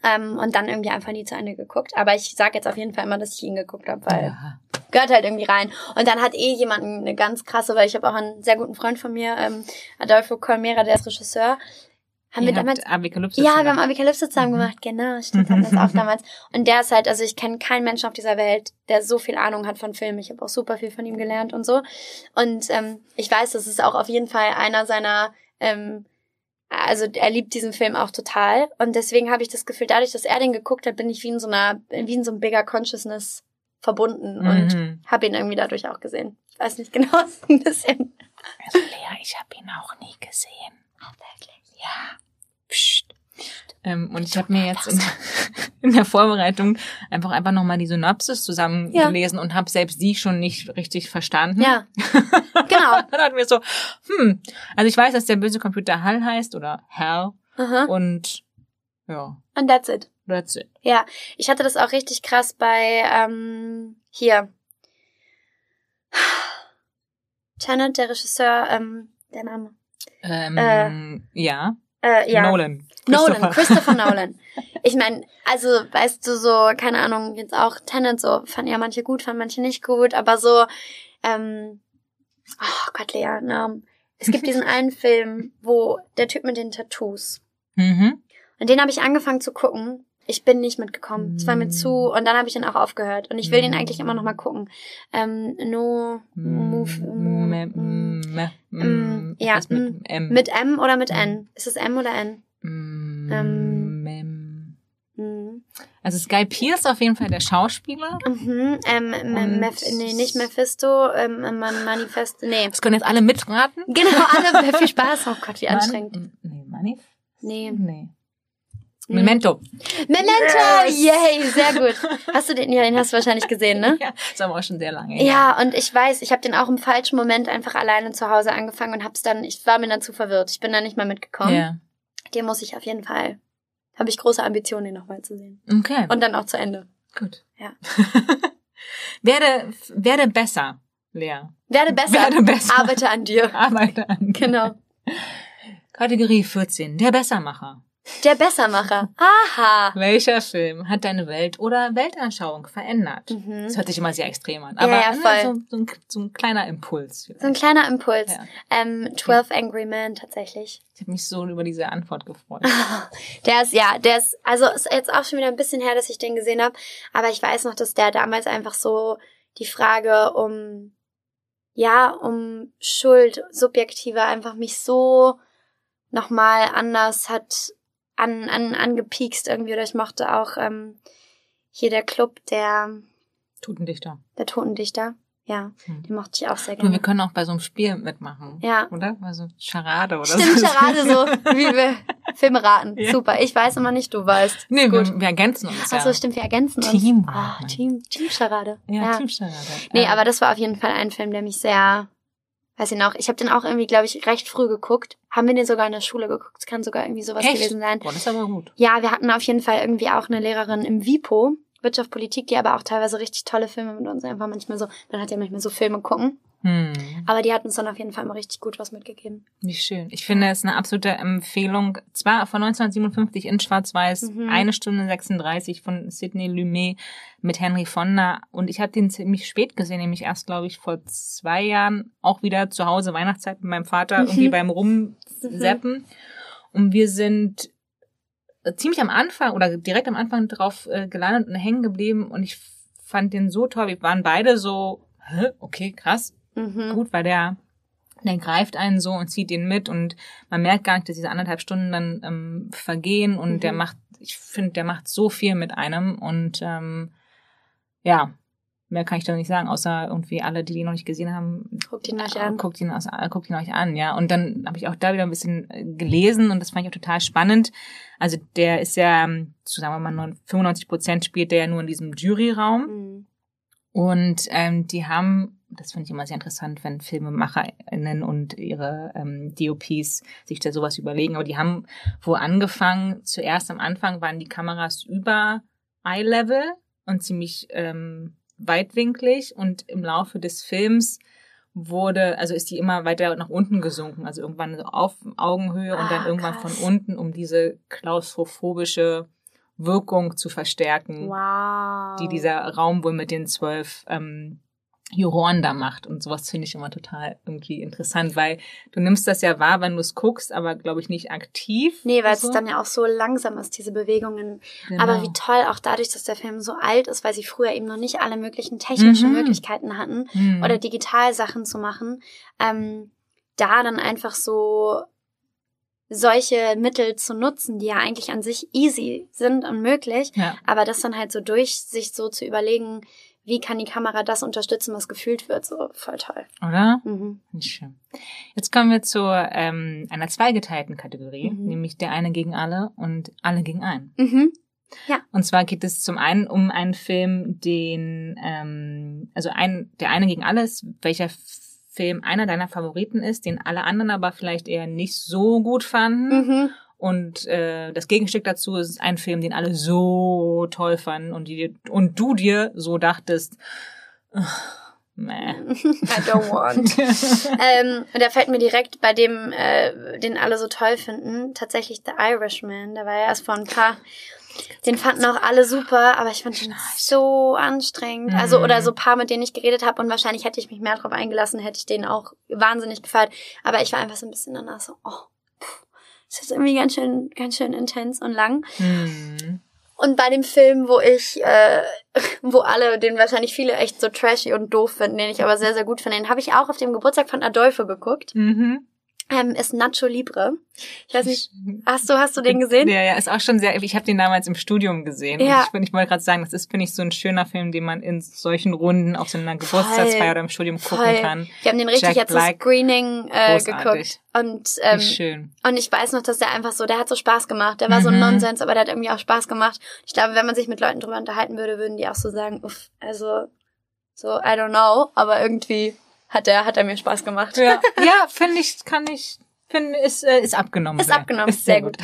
Ähm, und dann irgendwie einfach nie zu Ende geguckt. Aber ich sage jetzt auf jeden Fall immer, dass ich ihn geguckt habe, weil ja. Gehört halt irgendwie rein. Und dann hat eh jemand eine ganz krasse, weil ich habe auch einen sehr guten Freund von mir, ähm, Adolfo Colmera, der ist Regisseur. Haben wir damals Apokalypse Ja, wir haben Apokalypse zusammen mhm. gemacht, genau, stimmt, haben das auch damals. Und der ist halt, also ich kenne keinen Menschen auf dieser Welt, der so viel Ahnung hat von Filmen. Ich habe auch super viel von ihm gelernt und so. Und ähm, ich weiß, das ist auch auf jeden Fall einer seiner ähm, also er liebt diesen Film auch total und deswegen habe ich das Gefühl, dadurch, dass er den geguckt hat, bin ich wie in so einer, wie in so einem bigger Consciousness verbunden mhm. und habe ihn irgendwie dadurch auch gesehen. Ich weiß nicht genau, was ein bisschen. Also Lea, ich habe ihn auch nie gesehen. Oh, wirklich? Ja. Psst. Ähm, und ich habe mir jetzt in, in, der Vorbereitung einfach einfach nochmal die Synopsis zusammengelesen ja. und habe selbst die schon nicht richtig verstanden. Ja, genau. dann hatten wir so, hm, also ich weiß, dass der böse Computer Hal heißt oder Hal Aha. und ja. And that's it. That's it. Ja, ich hatte das auch richtig krass bei ähm, hier. Tenet, der Regisseur, ähm, der Name. Ähm, äh, ja. Äh, ja. Nolan. Christopher. Nolan, Christopher Nolan. Ich meine, also weißt du so, keine Ahnung, jetzt auch Tenet so, fanden ja manche gut, fanden manche nicht gut, aber so, ähm, oh Gott, Lea, ne? Es gibt diesen einen Film, wo der Typ mit den Tattoos. Mhm. Und den habe ich angefangen zu gucken. Ich bin nicht mitgekommen. Es war mir zu und dann habe ich ihn auch aufgehört. Und ich will den eigentlich immer noch mal gucken. Ähm, no move, move, ja, mit M. mit M oder mit N? Ist es M oder N? Mm, ähm, mm. Also Sky Pierce auf jeden Fall der Schauspieler. Mhm, ähm, nee, nicht Mephisto, ähm, Manifest, nee. Das können jetzt alle mitraten. Genau, alle, viel Spaß. Oh Gott, wie anstrengend. Nee, Manif? Nee. Nee. Memento. Memento! Yes. Yay, sehr gut. Hast du den, ja, den hast du wahrscheinlich gesehen, ne? Ja, das war auch schon sehr lange. Ja, ja, und ich weiß, ich habe den auch im falschen Moment einfach alleine zu Hause angefangen und hab's dann, ich war mir dann zu verwirrt. Ich bin da nicht mal mitgekommen. Ja. Den muss ich auf jeden Fall, habe ich große Ambitionen, den nochmal zu sehen. Okay. Und dann auch zu Ende. Gut. Ja. werde, werde besser, Lea. Werde besser. Werde besser. Arbeite an dir. Arbeite an. dir. Genau. Kategorie 14. Der Bessermacher. Der Bessermacher. Aha. Welcher Film hat deine Welt oder Weltanschauung verändert? Mhm. Das hört sich immer sehr extrem an. Ja, Aber ja, ne, voll. so, so, ein, so ein kleiner Impuls. So ein kleiner Impuls. Ja. Ähm, 12 Angry Men tatsächlich. Ich habe mich so über diese Antwort gefreut. Der ist, ja, der ist, also ist jetzt auch schon wieder ein bisschen her, dass ich den gesehen habe. Aber ich weiß noch, dass der damals einfach so die Frage um, ja, um Schuld, subjektive, einfach mich so nochmal anders hat an, an, angepiekst irgendwie. Oder ich mochte auch ähm, hier der Club der, Totendichter. der Totendichter. Ja, Hm. den mochte ich auch sehr Du, wir gerne. können auch bei so einem Spiel mitmachen. Ja. Oder? Bei so Charade oder Stimmt, so. Charade so, wie wir Filme raten. Ja. Super. Ich weiß immer nicht, du weißt. Nee, Gut. wir, wir ergänzen uns. Achso, ja. stimmt, wir ergänzen uns. Team. Ah, Team, Team-Charade. Ja, Teamcharade. Nee, Ja. aber das war auf jeden Fall ein Film, der mich sehr, weiß ich noch, ich habe den auch irgendwie, glaube ich, recht früh geguckt. Haben wir den sogar in der Schule geguckt? Es kann sogar irgendwie sowas Echt? gewesen sein. Boah, das ist aber gut. Ja, wir hatten auf jeden Fall irgendwie auch eine Lehrerin im WIPO, Wirtschaft, Politik, die aber auch teilweise richtig tolle Filme mit uns einfach manchmal so, dann hat ja manchmal so Filme gucken. Hm. Aber die hat uns dann auf jeden Fall immer richtig gut was mitgegeben. Wie schön. Ich finde es eine absolute Empfehlung. Zwar von 1957 in Schwarz-Weiß, Mhm. eine Stunde 36 von Sidney Lumet mit Henry Fonda. Und ich habe den ziemlich spät gesehen, nämlich erst, glaube ich, vor zwei Jahren auch wieder zu Hause Weihnachtszeit mit meinem Vater Mhm. irgendwie beim Rumseppen. Und wir sind äh, ziemlich am Anfang oder direkt am Anfang drauf äh, gelandet und hängen geblieben. Und ich fand den so toll. Wir waren beide so, Hä? okay, krass Mhm. gut, weil der, der greift einen so und zieht ihn mit und man merkt gar nicht, dass diese anderthalb Stunden dann ähm, vergehen und Mhm. der macht, ich finde, der macht so viel mit einem und ähm, ja, mehr kann ich da nicht sagen, außer irgendwie alle, die ihn noch nicht gesehen haben, Guckt ihn euch an. guckt ihn, aus, äh, guckt ihn euch an, ja. Und dann habe ich auch da wieder ein bisschen äh, gelesen und das fand ich auch total spannend. Also der ist ja, ähm, so sagen wir mal, 95 Prozent spielt der ja nur in diesem Juryraum. Mhm. Und ähm, die haben, das finde ich immer sehr interessant, wenn FilmemacherInnen und ihre ähm, DOPs sich da sowas überlegen, aber die haben wo angefangen, zuerst am Anfang waren die Kameras über Eye-Level und ziemlich ähm, weitwinklig und im Laufe des Films wurde, also ist die immer weiter nach unten gesunken, also irgendwann so auf Augenhöhe und dann Ah, irgendwann krass. von unten, um diese klaustrophobische Wirkung zu verstärken Wow. die dieser Raum wohl mit den zwölf ähm, Juroren da macht. Und sowas finde ich immer total irgendwie interessant, weil du nimmst das ja wahr, wenn du es guckst, aber glaube ich nicht aktiv. Nee, weil es so. dann ja auch so langsam ist, diese Bewegungen. Genau. Aber wie toll, auch dadurch, dass der Film so alt ist, weil sie früher eben noch nicht alle möglichen technischen Mhm. Möglichkeiten hatten Hm. oder digital Sachen zu machen, ähm, da dann einfach so solche Mittel zu nutzen, die ja eigentlich an sich easy sind und möglich, ja. aber das dann halt so durch sich so zu überlegen, wie kann die Kamera das unterstützen, was gefühlt wird, so voll toll. Oder? Mhm. Schön. Jetzt kommen wir zu ähm, einer zweigeteilten Kategorie, Mhm. nämlich der eine gegen alle und alle gegen einen. Mhm. Und zwar geht es zum einen um einen Film, den, ähm, also ein, der eine gegen alles, welcher Film einer deiner Favoriten ist, den alle anderen aber vielleicht eher nicht so gut fanden. Mhm. Und äh, das Gegenstück dazu ist ein Film, den alle so toll fanden und, die, und du dir so dachtest, ach, meh. I don't want. ähm, und da fällt mir direkt bei dem, äh, den alle so toll finden, tatsächlich The Irishman. Der war ja erst vor ein paar. Den fanden auch alle super, aber ich fand ihn so anstrengend. Also, Mhm. oder so paar, mit denen ich geredet habe und wahrscheinlich hätte ich mich mehr drauf eingelassen, hätte ich den auch wahnsinnig gefeiert. Aber ich war einfach so ein bisschen danach so, oh, das ist irgendwie ganz schön, ganz schön intens und lang. Hm. Und bei dem Film, wo ich, äh, wo alle, den wahrscheinlich viele echt so trashy und doof finden, den ich aber sehr, sehr gut finde, den habe ich auch auf dem Geburtstag von Adolfo geguckt, Mhm. Ähm, ist Nacho Libre. Ich weiß nicht, hast du, hast du den gesehen? Ja, ja, ist auch schon sehr, ich habe den damals im Studium gesehen. Ja. Und ich, ich wollte gerade sagen, das ist, finde ich, so ein schöner Film, den man in solchen Runden auf so einer Geburtstagsfeier oder im Studium gucken Voll. kann. Wir haben den richtig Jack jetzt Black. Screening äh, Großartig. geguckt. Und, ähm, schön. und ich weiß noch, dass der einfach so, der hat so Spaß gemacht. Der war so ein Mhm. Nonsens, aber der hat irgendwie auch Spaß gemacht. Ich glaube, wenn man sich mit Leuten drüber unterhalten würde, würden die auch so sagen, uff, also, so, I don't know, aber irgendwie hat er, hat er mir Spaß gemacht. Ja, ja finde ich, kann ich, finde, ist, äh, ist abgenommen. Ist sehr. abgenommen, Ist sehr, sehr gut.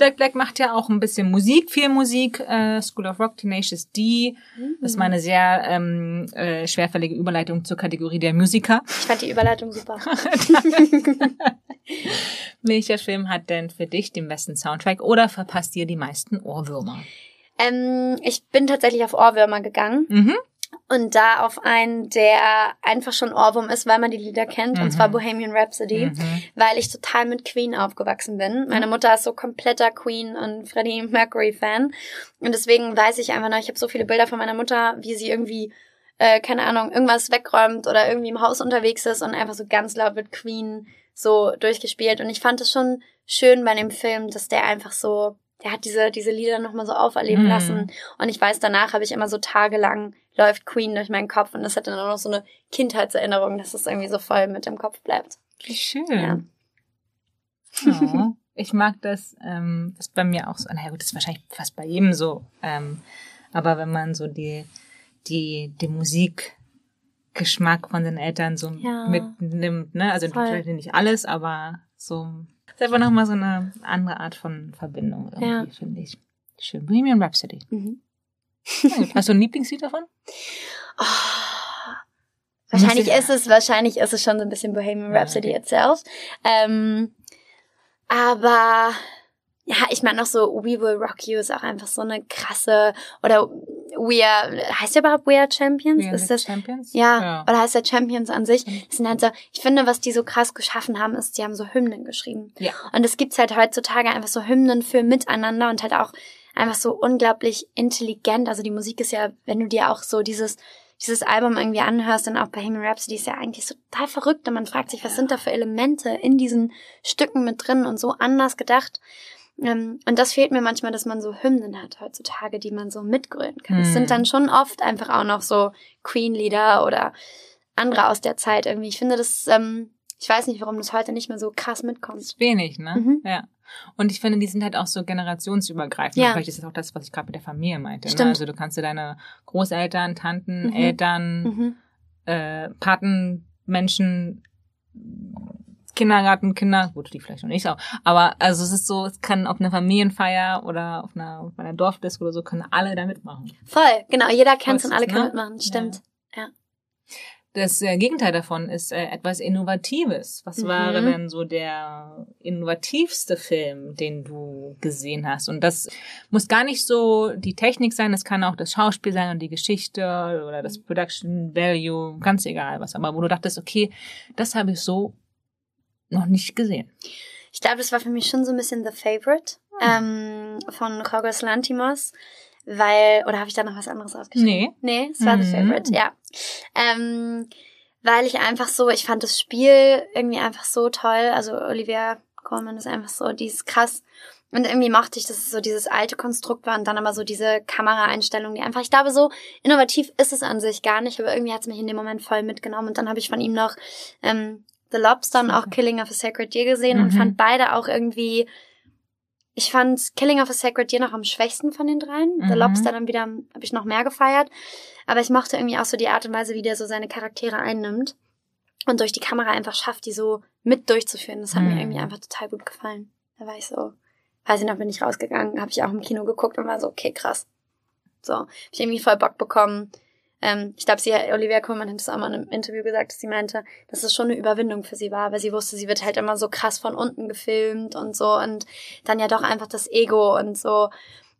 Jack Black macht ja auch ein bisschen Musik, viel Musik. Äh, School of Rock, Tenacious D. Mhm. Das ist meine sehr ähm, äh, schwerfällige Überleitung zur Kategorie der Musiker. Ich fand die Überleitung super. Welcher Film hat denn für dich den besten Soundtrack oder verpasst dir die meisten Ohrwürmer? Ähm, ich bin tatsächlich auf Ohrwürmer gegangen. Mhm. Und da auf einen, der einfach schon Ohrwurm ist, weil man die Lieder kennt, mhm. und zwar Bohemian Rhapsody, mhm. weil ich total mit Queen aufgewachsen bin. Meine Mutter ist so kompletter Queen und Freddie Mercury Fan. Und deswegen weiß ich einfach noch, ich habe so viele Bilder von meiner Mutter, wie sie irgendwie, äh, keine Ahnung, irgendwas wegräumt oder irgendwie im Haus unterwegs ist und einfach so ganz laut wird Queen so durchgespielt. Und ich fand es schon schön bei dem Film, dass der einfach so der hat diese, diese Lieder nochmal so auferleben mm. lassen. Und ich weiß, danach habe ich immer so tagelang läuft Queen durch meinen Kopf und das hat dann auch noch so eine Kindheitserinnerung, dass es irgendwie so voll mit dem Kopf bleibt. Wie schön. Ja. Oh, ich mag das, ähm, das ist bei mir auch so, naja gut, das ist wahrscheinlich fast bei jedem so, ähm, aber wenn man so die, die, die Musikgeschmack von den Eltern so ja. mitnimmt, ne, also voll. vielleicht nicht alles, aber so ist einfach nochmal so eine andere Art von Verbindung irgendwie, ja. finde ich. Schön. Bohemian Rhapsody. Mhm. Hast du ein Lieblingslied davon? Oh, wahrscheinlich ist es, wahrscheinlich ist es schon so ein bisschen Bohemian Rhapsody itself. Ähm, aber ja, ich meine noch so We Will Rock You ist auch einfach so eine krasse oder We Are heißt ja überhaupt We Are Champions? We are ist das Champions? Ja, ja, oder heißt der Champions an sich? Das sind halt so, ich finde, was die so krass geschaffen haben, ist, die haben so Hymnen geschrieben. Ja. Und es gibt's halt heutzutage einfach so Hymnen für miteinander und halt auch einfach so unglaublich intelligent. Also die Musik ist ja, wenn du dir auch so dieses dieses Album irgendwie anhörst, dann auch bei Bohemian Rhapsody ist ja eigentlich so total verrückt und man fragt sich, was sind da für Elemente in diesen Stücken mit drin und so anders gedacht. Ähm, und das fehlt mir manchmal, dass man so Hymnen hat heutzutage, die man so mitgrölen kann. Es sind hm. dann schon oft einfach auch noch so Queen-Lieder oder andere aus der Zeit irgendwie. Ich finde das, ähm, ich weiß nicht, warum das heute nicht mehr so krass mitkommt. Wenig, ne? Mhm. Ja. Und ich finde, die sind halt auch so generationsübergreifend. Ja. Vielleicht ist das auch das, was ich gerade mit der Familie meinte. Ne? Also du kannst dir deine Großeltern, Tanten, mhm. Eltern, mhm. Äh, Patenmenschen, Kindergarten, Kinder, gut, die vielleicht noch nicht so, aber also es ist so, es kann auf einer Familienfeier oder auf einer, auf einer Dorfdisco oder so, können alle da mitmachen. Voll, genau, jeder kennt es und alle ne? können mitmachen, stimmt. Ja. ja. Das äh, Gegenteil davon ist äh, etwas Innovatives. Was mhm. war denn so der innovativste Film, den du gesehen hast? Und das muss gar nicht so die Technik sein, das kann auch das Schauspiel sein und die Geschichte oder das Production Value, ganz egal was. Aber wo du dachtest, okay, das habe ich so noch nicht gesehen. Ich glaube, das war für mich schon so ein bisschen The Favorite hm. ähm, von Jorgos Lantimos weil, oder habe ich da noch was anderes ausgeschrieben? Nee. Nee, es war mhm. The Favorite, ja. Ähm, weil ich einfach so, ich fand das Spiel irgendwie einfach so toll. Also Olivia Colman ist einfach so, die ist krass. Und irgendwie mochte ich, dass es so dieses alte Konstrukt war und dann aber so diese Kameraeinstellung, die einfach, ich glaube, so innovativ ist es an sich gar nicht, aber irgendwie hat es mich in dem Moment voll mitgenommen. Und dann habe ich von ihm noch ähm, The Lobster und auch Killing of a Sacred Deer gesehen mhm. und fand beide auch irgendwie ich fand Killing of a Sacred Deer noch am schwächsten von den dreien. Mhm. The Lobster dann wieder habe ich noch mehr gefeiert. Aber ich mochte irgendwie auch so die Art und Weise, wie der so seine Charaktere einnimmt und durch die Kamera einfach schafft, die so mit durchzuführen. Das hat mhm. mir irgendwie einfach total gut gefallen. Da war ich so, weiß ich noch, bin ich rausgegangen, habe ich auch im Kino geguckt und war so, okay, krass. So, hab ich irgendwie voll Bock bekommen, ähm, ich glaube, sie, Olivia Colman hat es auch mal in einem Interview gesagt, dass sie meinte, dass es schon eine Überwindung für sie war, weil sie wusste, sie wird halt immer so krass von unten gefilmt und so und dann ja doch einfach das Ego und so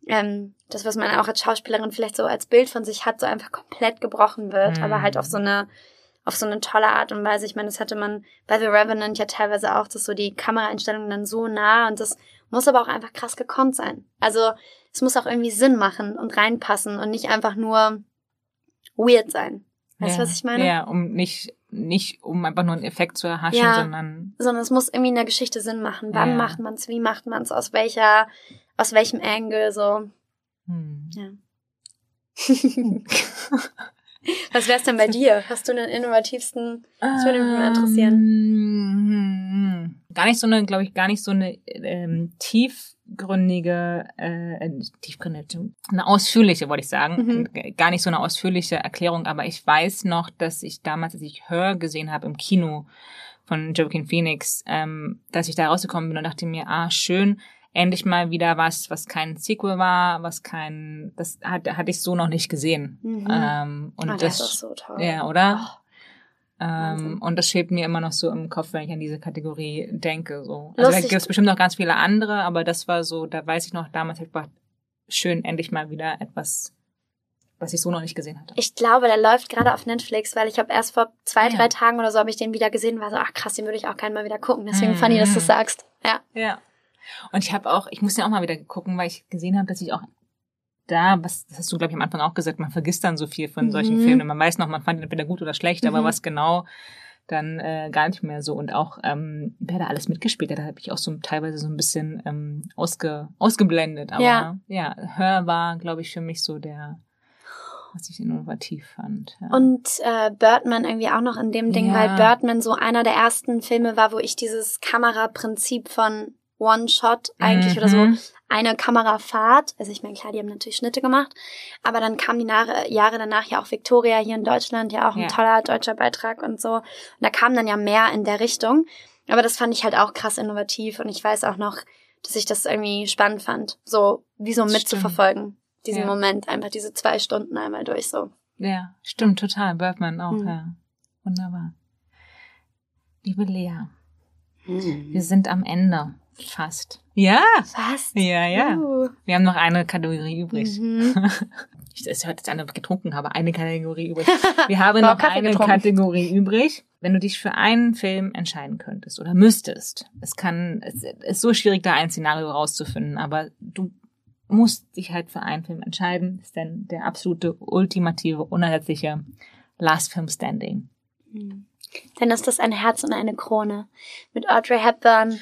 ähm, das, was man auch als Schauspielerin vielleicht so als Bild von sich hat, so einfach komplett gebrochen wird, mhm. aber halt auf so eine auf so eine tolle Art und Weise. Ich meine, das hatte man bei The Revenant ja teilweise auch, dass so die Kameraeinstellungen dann so nah und das muss aber auch einfach krass gekonnt sein. Also es muss auch irgendwie Sinn machen und reinpassen und nicht einfach nur weird sein. Weißt du, ja. was ich meine? Ja, um nicht, nicht um einfach nur einen Effekt zu erhaschen, ja, sondern. Sondern es muss irgendwie in der Geschichte Sinn machen. Wann ja. macht man es, wie macht man es, aus welcher, aus welchem Angle, so. Hm. Ja. was wär's denn bei dir? Hast du den innovativsten? Das würde mich mal interessieren. Ähm, gar nicht so eine, glaube ich, gar nicht so eine ähm, tief tiefgründige, äh, tiefgründige, eine ausführliche, wollte ich sagen. Mhm. Gar nicht so eine ausführliche Erklärung, aber ich weiß noch, dass ich damals, als ich Hör gesehen habe im Kino von Joaquin Phoenix, ähm, dass ich da rausgekommen bin und dachte mir, ah, schön, endlich mal wieder was, was kein Sequel war, was kein, das hat, hatte ich so noch nicht gesehen. Mhm. Ähm, und oh, das, das ist so toll. Ja, oder? Oh. Ähm, und das schwebt mir immer noch so im Kopf, wenn ich an diese Kategorie denke. So. Also Lustig. da gibt es bestimmt noch ganz viele andere, aber das war so, da weiß ich noch, damals war schön, endlich mal wieder etwas, was ich so noch nicht gesehen hatte. Ich glaube, der läuft gerade auf Netflix, weil ich habe erst vor zwei, ja. drei Tagen oder so habe ich den wieder gesehen und war so, ach krass, den würde ich auch gerne mal wieder gucken. Deswegen mhm. funny, dass du sagst. Ja. Ja. Und ich habe auch, ich muss ja auch mal wieder gucken, weil ich gesehen habe, dass ich auch da, was das hast du, glaube ich, am Anfang auch gesagt, man vergisst dann so viel von solchen mhm. Filmen. Man weiß noch, man fand ihn entweder gut oder schlecht, mhm. aber was genau dann äh, gar nicht mehr so. Und auch, ähm, wer da alles mitgespielt hat, da habe ich auch so teilweise so ein bisschen ähm, ausge, ausgeblendet. Aber ja, ja Hör war, glaube ich, für mich so der, was ich innovativ fand. Ja. Und äh, Birdman irgendwie auch noch in dem Ding, ja. weil Birdman so einer der ersten Filme war, wo ich dieses Kameraprinzip von One-Shot eigentlich mhm. oder so mhm. eine Kamerafahrt. Also ich meine, klar, die haben natürlich Schnitte gemacht, aber dann kamen die Jahre, Jahre danach ja auch Victoria hier in Deutschland, ja auch ein ja. toller deutscher Beitrag und so. Und da kam dann ja mehr in der Richtung. Aber das fand ich halt auch krass innovativ und ich weiß auch noch, dass ich das irgendwie spannend fand, so wie so mitzuverfolgen, diesen ja. Moment, einfach diese zwei Stunden einmal durch so. Ja, stimmt total. Birdman auch, mhm. ja. Wunderbar. Liebe Lea, mhm. wir sind am Ende. Fast. Ja. Fast. Ja, ja. Uh. Wir haben noch eine Kategorie übrig. Mhm. Es hört jetzt an, ob ich getrunken habe. Eine Kategorie übrig. Wir haben noch eine getrunken. Kategorie übrig. Wenn du dich für einen Film entscheiden könntest oder müsstest, es kann, es ist so schwierig, da ein Szenario rauszufinden, aber du musst dich halt für einen Film entscheiden. Das ist denn der absolute, ultimative, unersetzliche Last Film Standing. Mhm. Dann ist das ein Herz und eine Krone mit Audrey Hepburn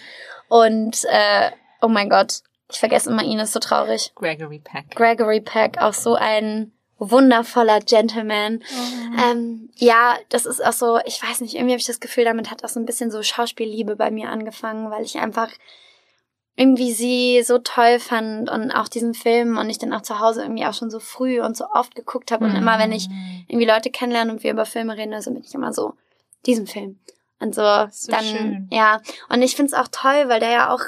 und äh, oh mein Gott, ich vergesse immer ihn, ist so traurig. Gregory Peck. Gregory Peck, auch so ein wundervoller Gentleman. Oh. Ähm, ja, das ist auch so, ich weiß nicht, irgendwie habe ich das Gefühl, damit hat auch so ein bisschen so Schauspielliebe bei mir angefangen, weil ich einfach irgendwie sie so toll fand und auch diesen Film und ich dann auch zu Hause irgendwie auch schon so früh und so oft geguckt habe. Und mm. immer wenn ich irgendwie Leute kennenlerne und wir über Filme reden, also bin ich immer so, diesen Film. Und so, so dann, schön. ja. Und ich find's auch toll, weil der ja auch,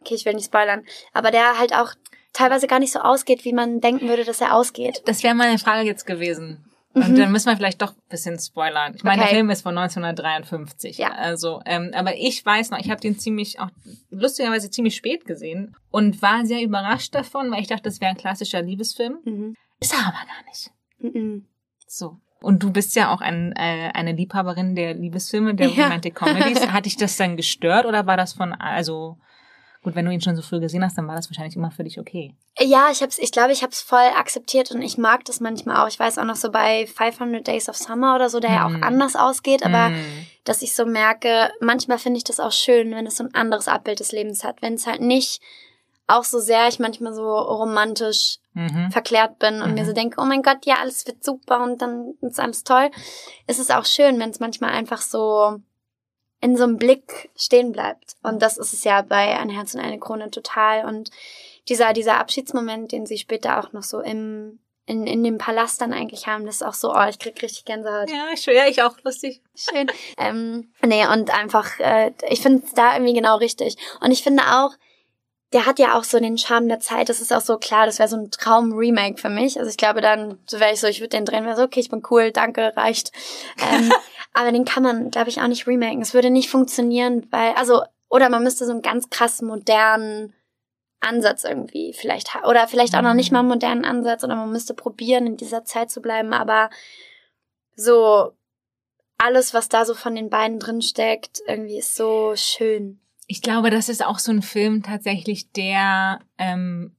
okay, ich will nicht spoilern, aber der halt auch teilweise gar nicht so ausgeht, wie man denken würde, dass er ausgeht. Das wäre meine Frage jetzt gewesen. Und mhm. dann müssen wir vielleicht doch ein bisschen spoilern. Ich meine, okay. der Film ist von 1953. Ja. Also, ähm, aber ich weiß noch, ich habe den ziemlich, auch lustigerweise ziemlich spät gesehen und war sehr überrascht davon, weil ich dachte, das wäre ein klassischer Liebesfilm. Mhm. Ist er aber gar nicht. Mhm. So. Und du bist ja auch ein, äh, eine Liebhaberin der Liebesfilme, der ja. Romantic Comedies. Hat dich das dann gestört oder war das von, also gut, wenn du ihn schon so früh gesehen hast, dann war das wahrscheinlich immer für dich okay. Ja, ich hab's, ich glaube, ich habe es voll akzeptiert und ich mag das manchmal auch. Ich weiß auch noch so bei 500 Days of Summer oder so, der mm. ja auch mhm. anders ausgeht, aber mm. dass ich so merke, manchmal finde ich das auch schön, wenn es so ein anderes Abbild des Lebens hat, wenn es halt nicht auch so sehr ich manchmal so romantisch mhm. verklärt bin und mhm. mir so denke, oh mein Gott, ja, alles wird super und dann ist alles toll. Es ist auch schön, wenn es manchmal einfach so in so einem Blick stehen bleibt. Und das ist es ja bei Ein Herz und eine Krone total. Und dieser, dieser Abschiedsmoment, den sie später auch noch so im, in, in dem Palast dann eigentlich haben, das ist auch so, oh, ich krieg richtig Gänsehaut. Ja, ich, ja, ich auch, lustig. Schön. ähm, nee, und einfach, äh, ich finde es da irgendwie genau richtig. Und ich finde auch, der hat ja auch so den Charme der Zeit. Das ist auch so klar, das wäre so ein Traum-Remake für mich. Also ich glaube dann, so wäre ich so, ich würde den drehen, wäre so, okay, ich bin cool, danke, reicht. Ähm, aber den kann man, glaube ich, auch nicht remaken. Es würde nicht funktionieren, weil, also, oder man müsste so einen ganz krass modernen Ansatz irgendwie vielleicht, oder vielleicht auch noch nicht mal einen modernen Ansatz, oder man müsste probieren, in dieser Zeit zu bleiben, aber so alles, was da so von den beiden drin steckt, irgendwie ist so schön. Ich glaube, das ist auch so ein Film tatsächlich, der ähm,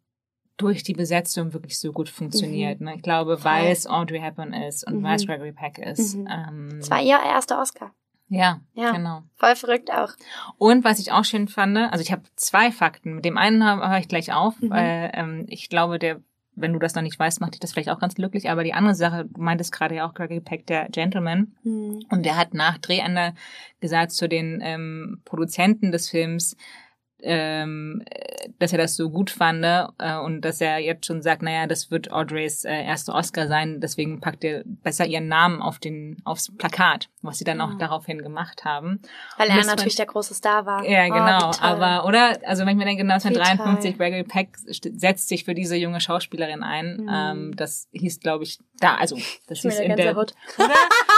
durch die Besetzung wirklich so gut funktioniert. Mhm. Ne? Ich glaube, weil es Audrey Hepburn ist und mhm. weil es Gregory Peck ist. Mhm. Ähm, das war ihr erster Oscar. Ja, ja, genau. Voll verrückt auch. Und was ich auch schön fand, also ich habe zwei Fakten. Mit dem einen höre ich gleich auf, mhm. weil ähm, ich glaube, der wenn du das noch nicht weißt, macht dich das vielleicht auch ganz glücklich. Aber die andere Sache, du meintest gerade ja auch Gregory Peck, der Gentleman. Mhm. Und der hat nach Drehende gesagt zu den ähm, Produzenten des Films, ähm, dass er das so gut fand äh, und dass er jetzt schon sagt, naja, das wird Audreys äh, erster Oscar sein, deswegen packt er besser ihren Namen auf den aufs Plakat, was sie dann auch mhm. daraufhin gemacht haben. Weil er natürlich der große Star war. Ja, oh, genau. Oh, aber oder also wenn ich mir denke, 1953 Gregory Peck setzt sich für diese junge Schauspielerin ein. Mhm. Ähm, das hieß, glaube ich, da also das hieß in der, oder?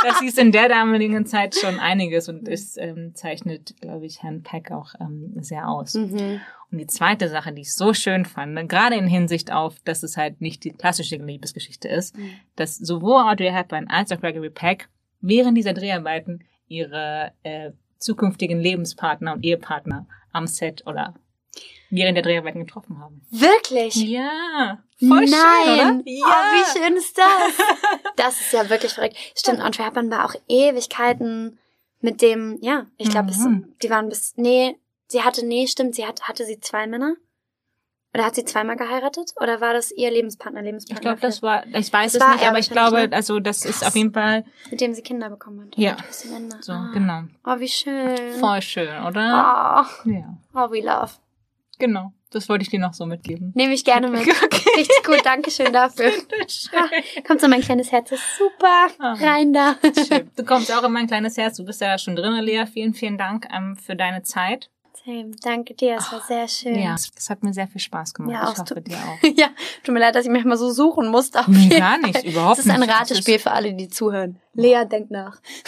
das hieß in der damaligen Zeit schon einiges und es ähm, zeichnet, glaube ich, Herrn Peck auch ähm, sehr aus. Mhm. Und die zweite Sache, die ich so schön fand, gerade in Hinsicht auf, dass es halt nicht die klassische Liebesgeschichte ist, mhm. dass sowohl Audrey Hepburn als auch Gregory Peck während dieser Dreharbeiten ihre äh, zukünftigen Lebenspartner und Ehepartner am Set oder während der Dreharbeiten getroffen haben. Wirklich? Ja. Voll Nein. schön, oder? Ja. Oh, wie schön ist das? Das ist ja wirklich verrückt. Stimmt, Audrey Hepburn war auch Ewigkeiten mit dem, ja, ich glaube, mhm. die waren bis, nee, Sie hatte, nee, stimmt, sie hat, hatte sie zwei Männer? Oder hat sie zweimal geheiratet? Oder war das ihr Lebenspartner, Lebenspartner? Ich glaube, das war, ich weiß das es nicht, aber ich glaube, also das Krass. ist auf jeden Fall. Mit dem sie Kinder bekommen hat. Ja. So, ah. genau. Oh, wie schön. Voll schön, oder? Oh. Ja. Oh, we love. Genau. Das wollte ich dir noch so mitgeben. Nehme ich gerne mit. Okay. Richtig gut, danke schön dafür. Ah, kommt so mein kleines Herz, ist super. Oh. Rein da. Schön. Du kommst auch in mein kleines Herz. Du bist ja schon drin, Lea. Vielen, vielen Dank ähm, für deine Zeit. Same. Danke dir, es war sehr schön. Ja, es hat mir sehr viel Spaß gemacht. Ja, ich hoffe dir auch. ja, tut mir leid, dass ich mich mal so suchen musste. Nee, gar nicht, überhaupt nicht. Es ist ein Ratespiel für alle, die zuhören. Lea, denk nach.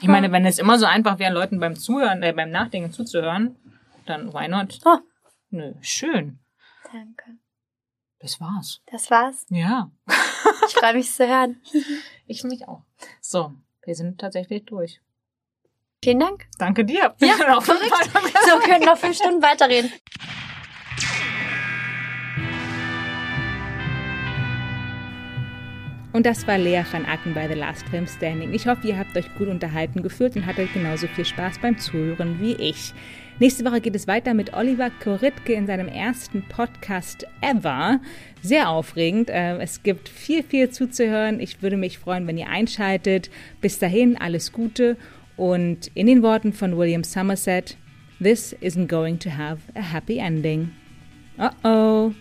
ich meine, wenn es immer so einfach wäre, Leuten beim Zuhören, äh, beim Nachdenken zuzuhören, dann why not? Oh. Nö, schön. Danke. Das war's. Das war's? Ja. ich freue mich zu hören. ich mich auch. So, wir sind tatsächlich durch. Vielen Dank. Danke dir. Ja, verrückt. So, wir können noch fünf Stunden weiterreden. Und das war Lea van Acken bei The Last Film Standing. Ich hoffe, ihr habt euch gut unterhalten gefühlt und hattet genauso viel Spaß beim Zuhören wie ich. Nächste Woche geht es weiter mit Oliver Koritke in seinem ersten Podcast ever. Sehr aufregend. Äh, es gibt viel, viel zuzuhören. Ich würde mich freuen, wenn ihr einschaltet. Bis dahin, alles Gute und in den Worten von William Somerset, This isn't going to have a happy ending. Uh oh.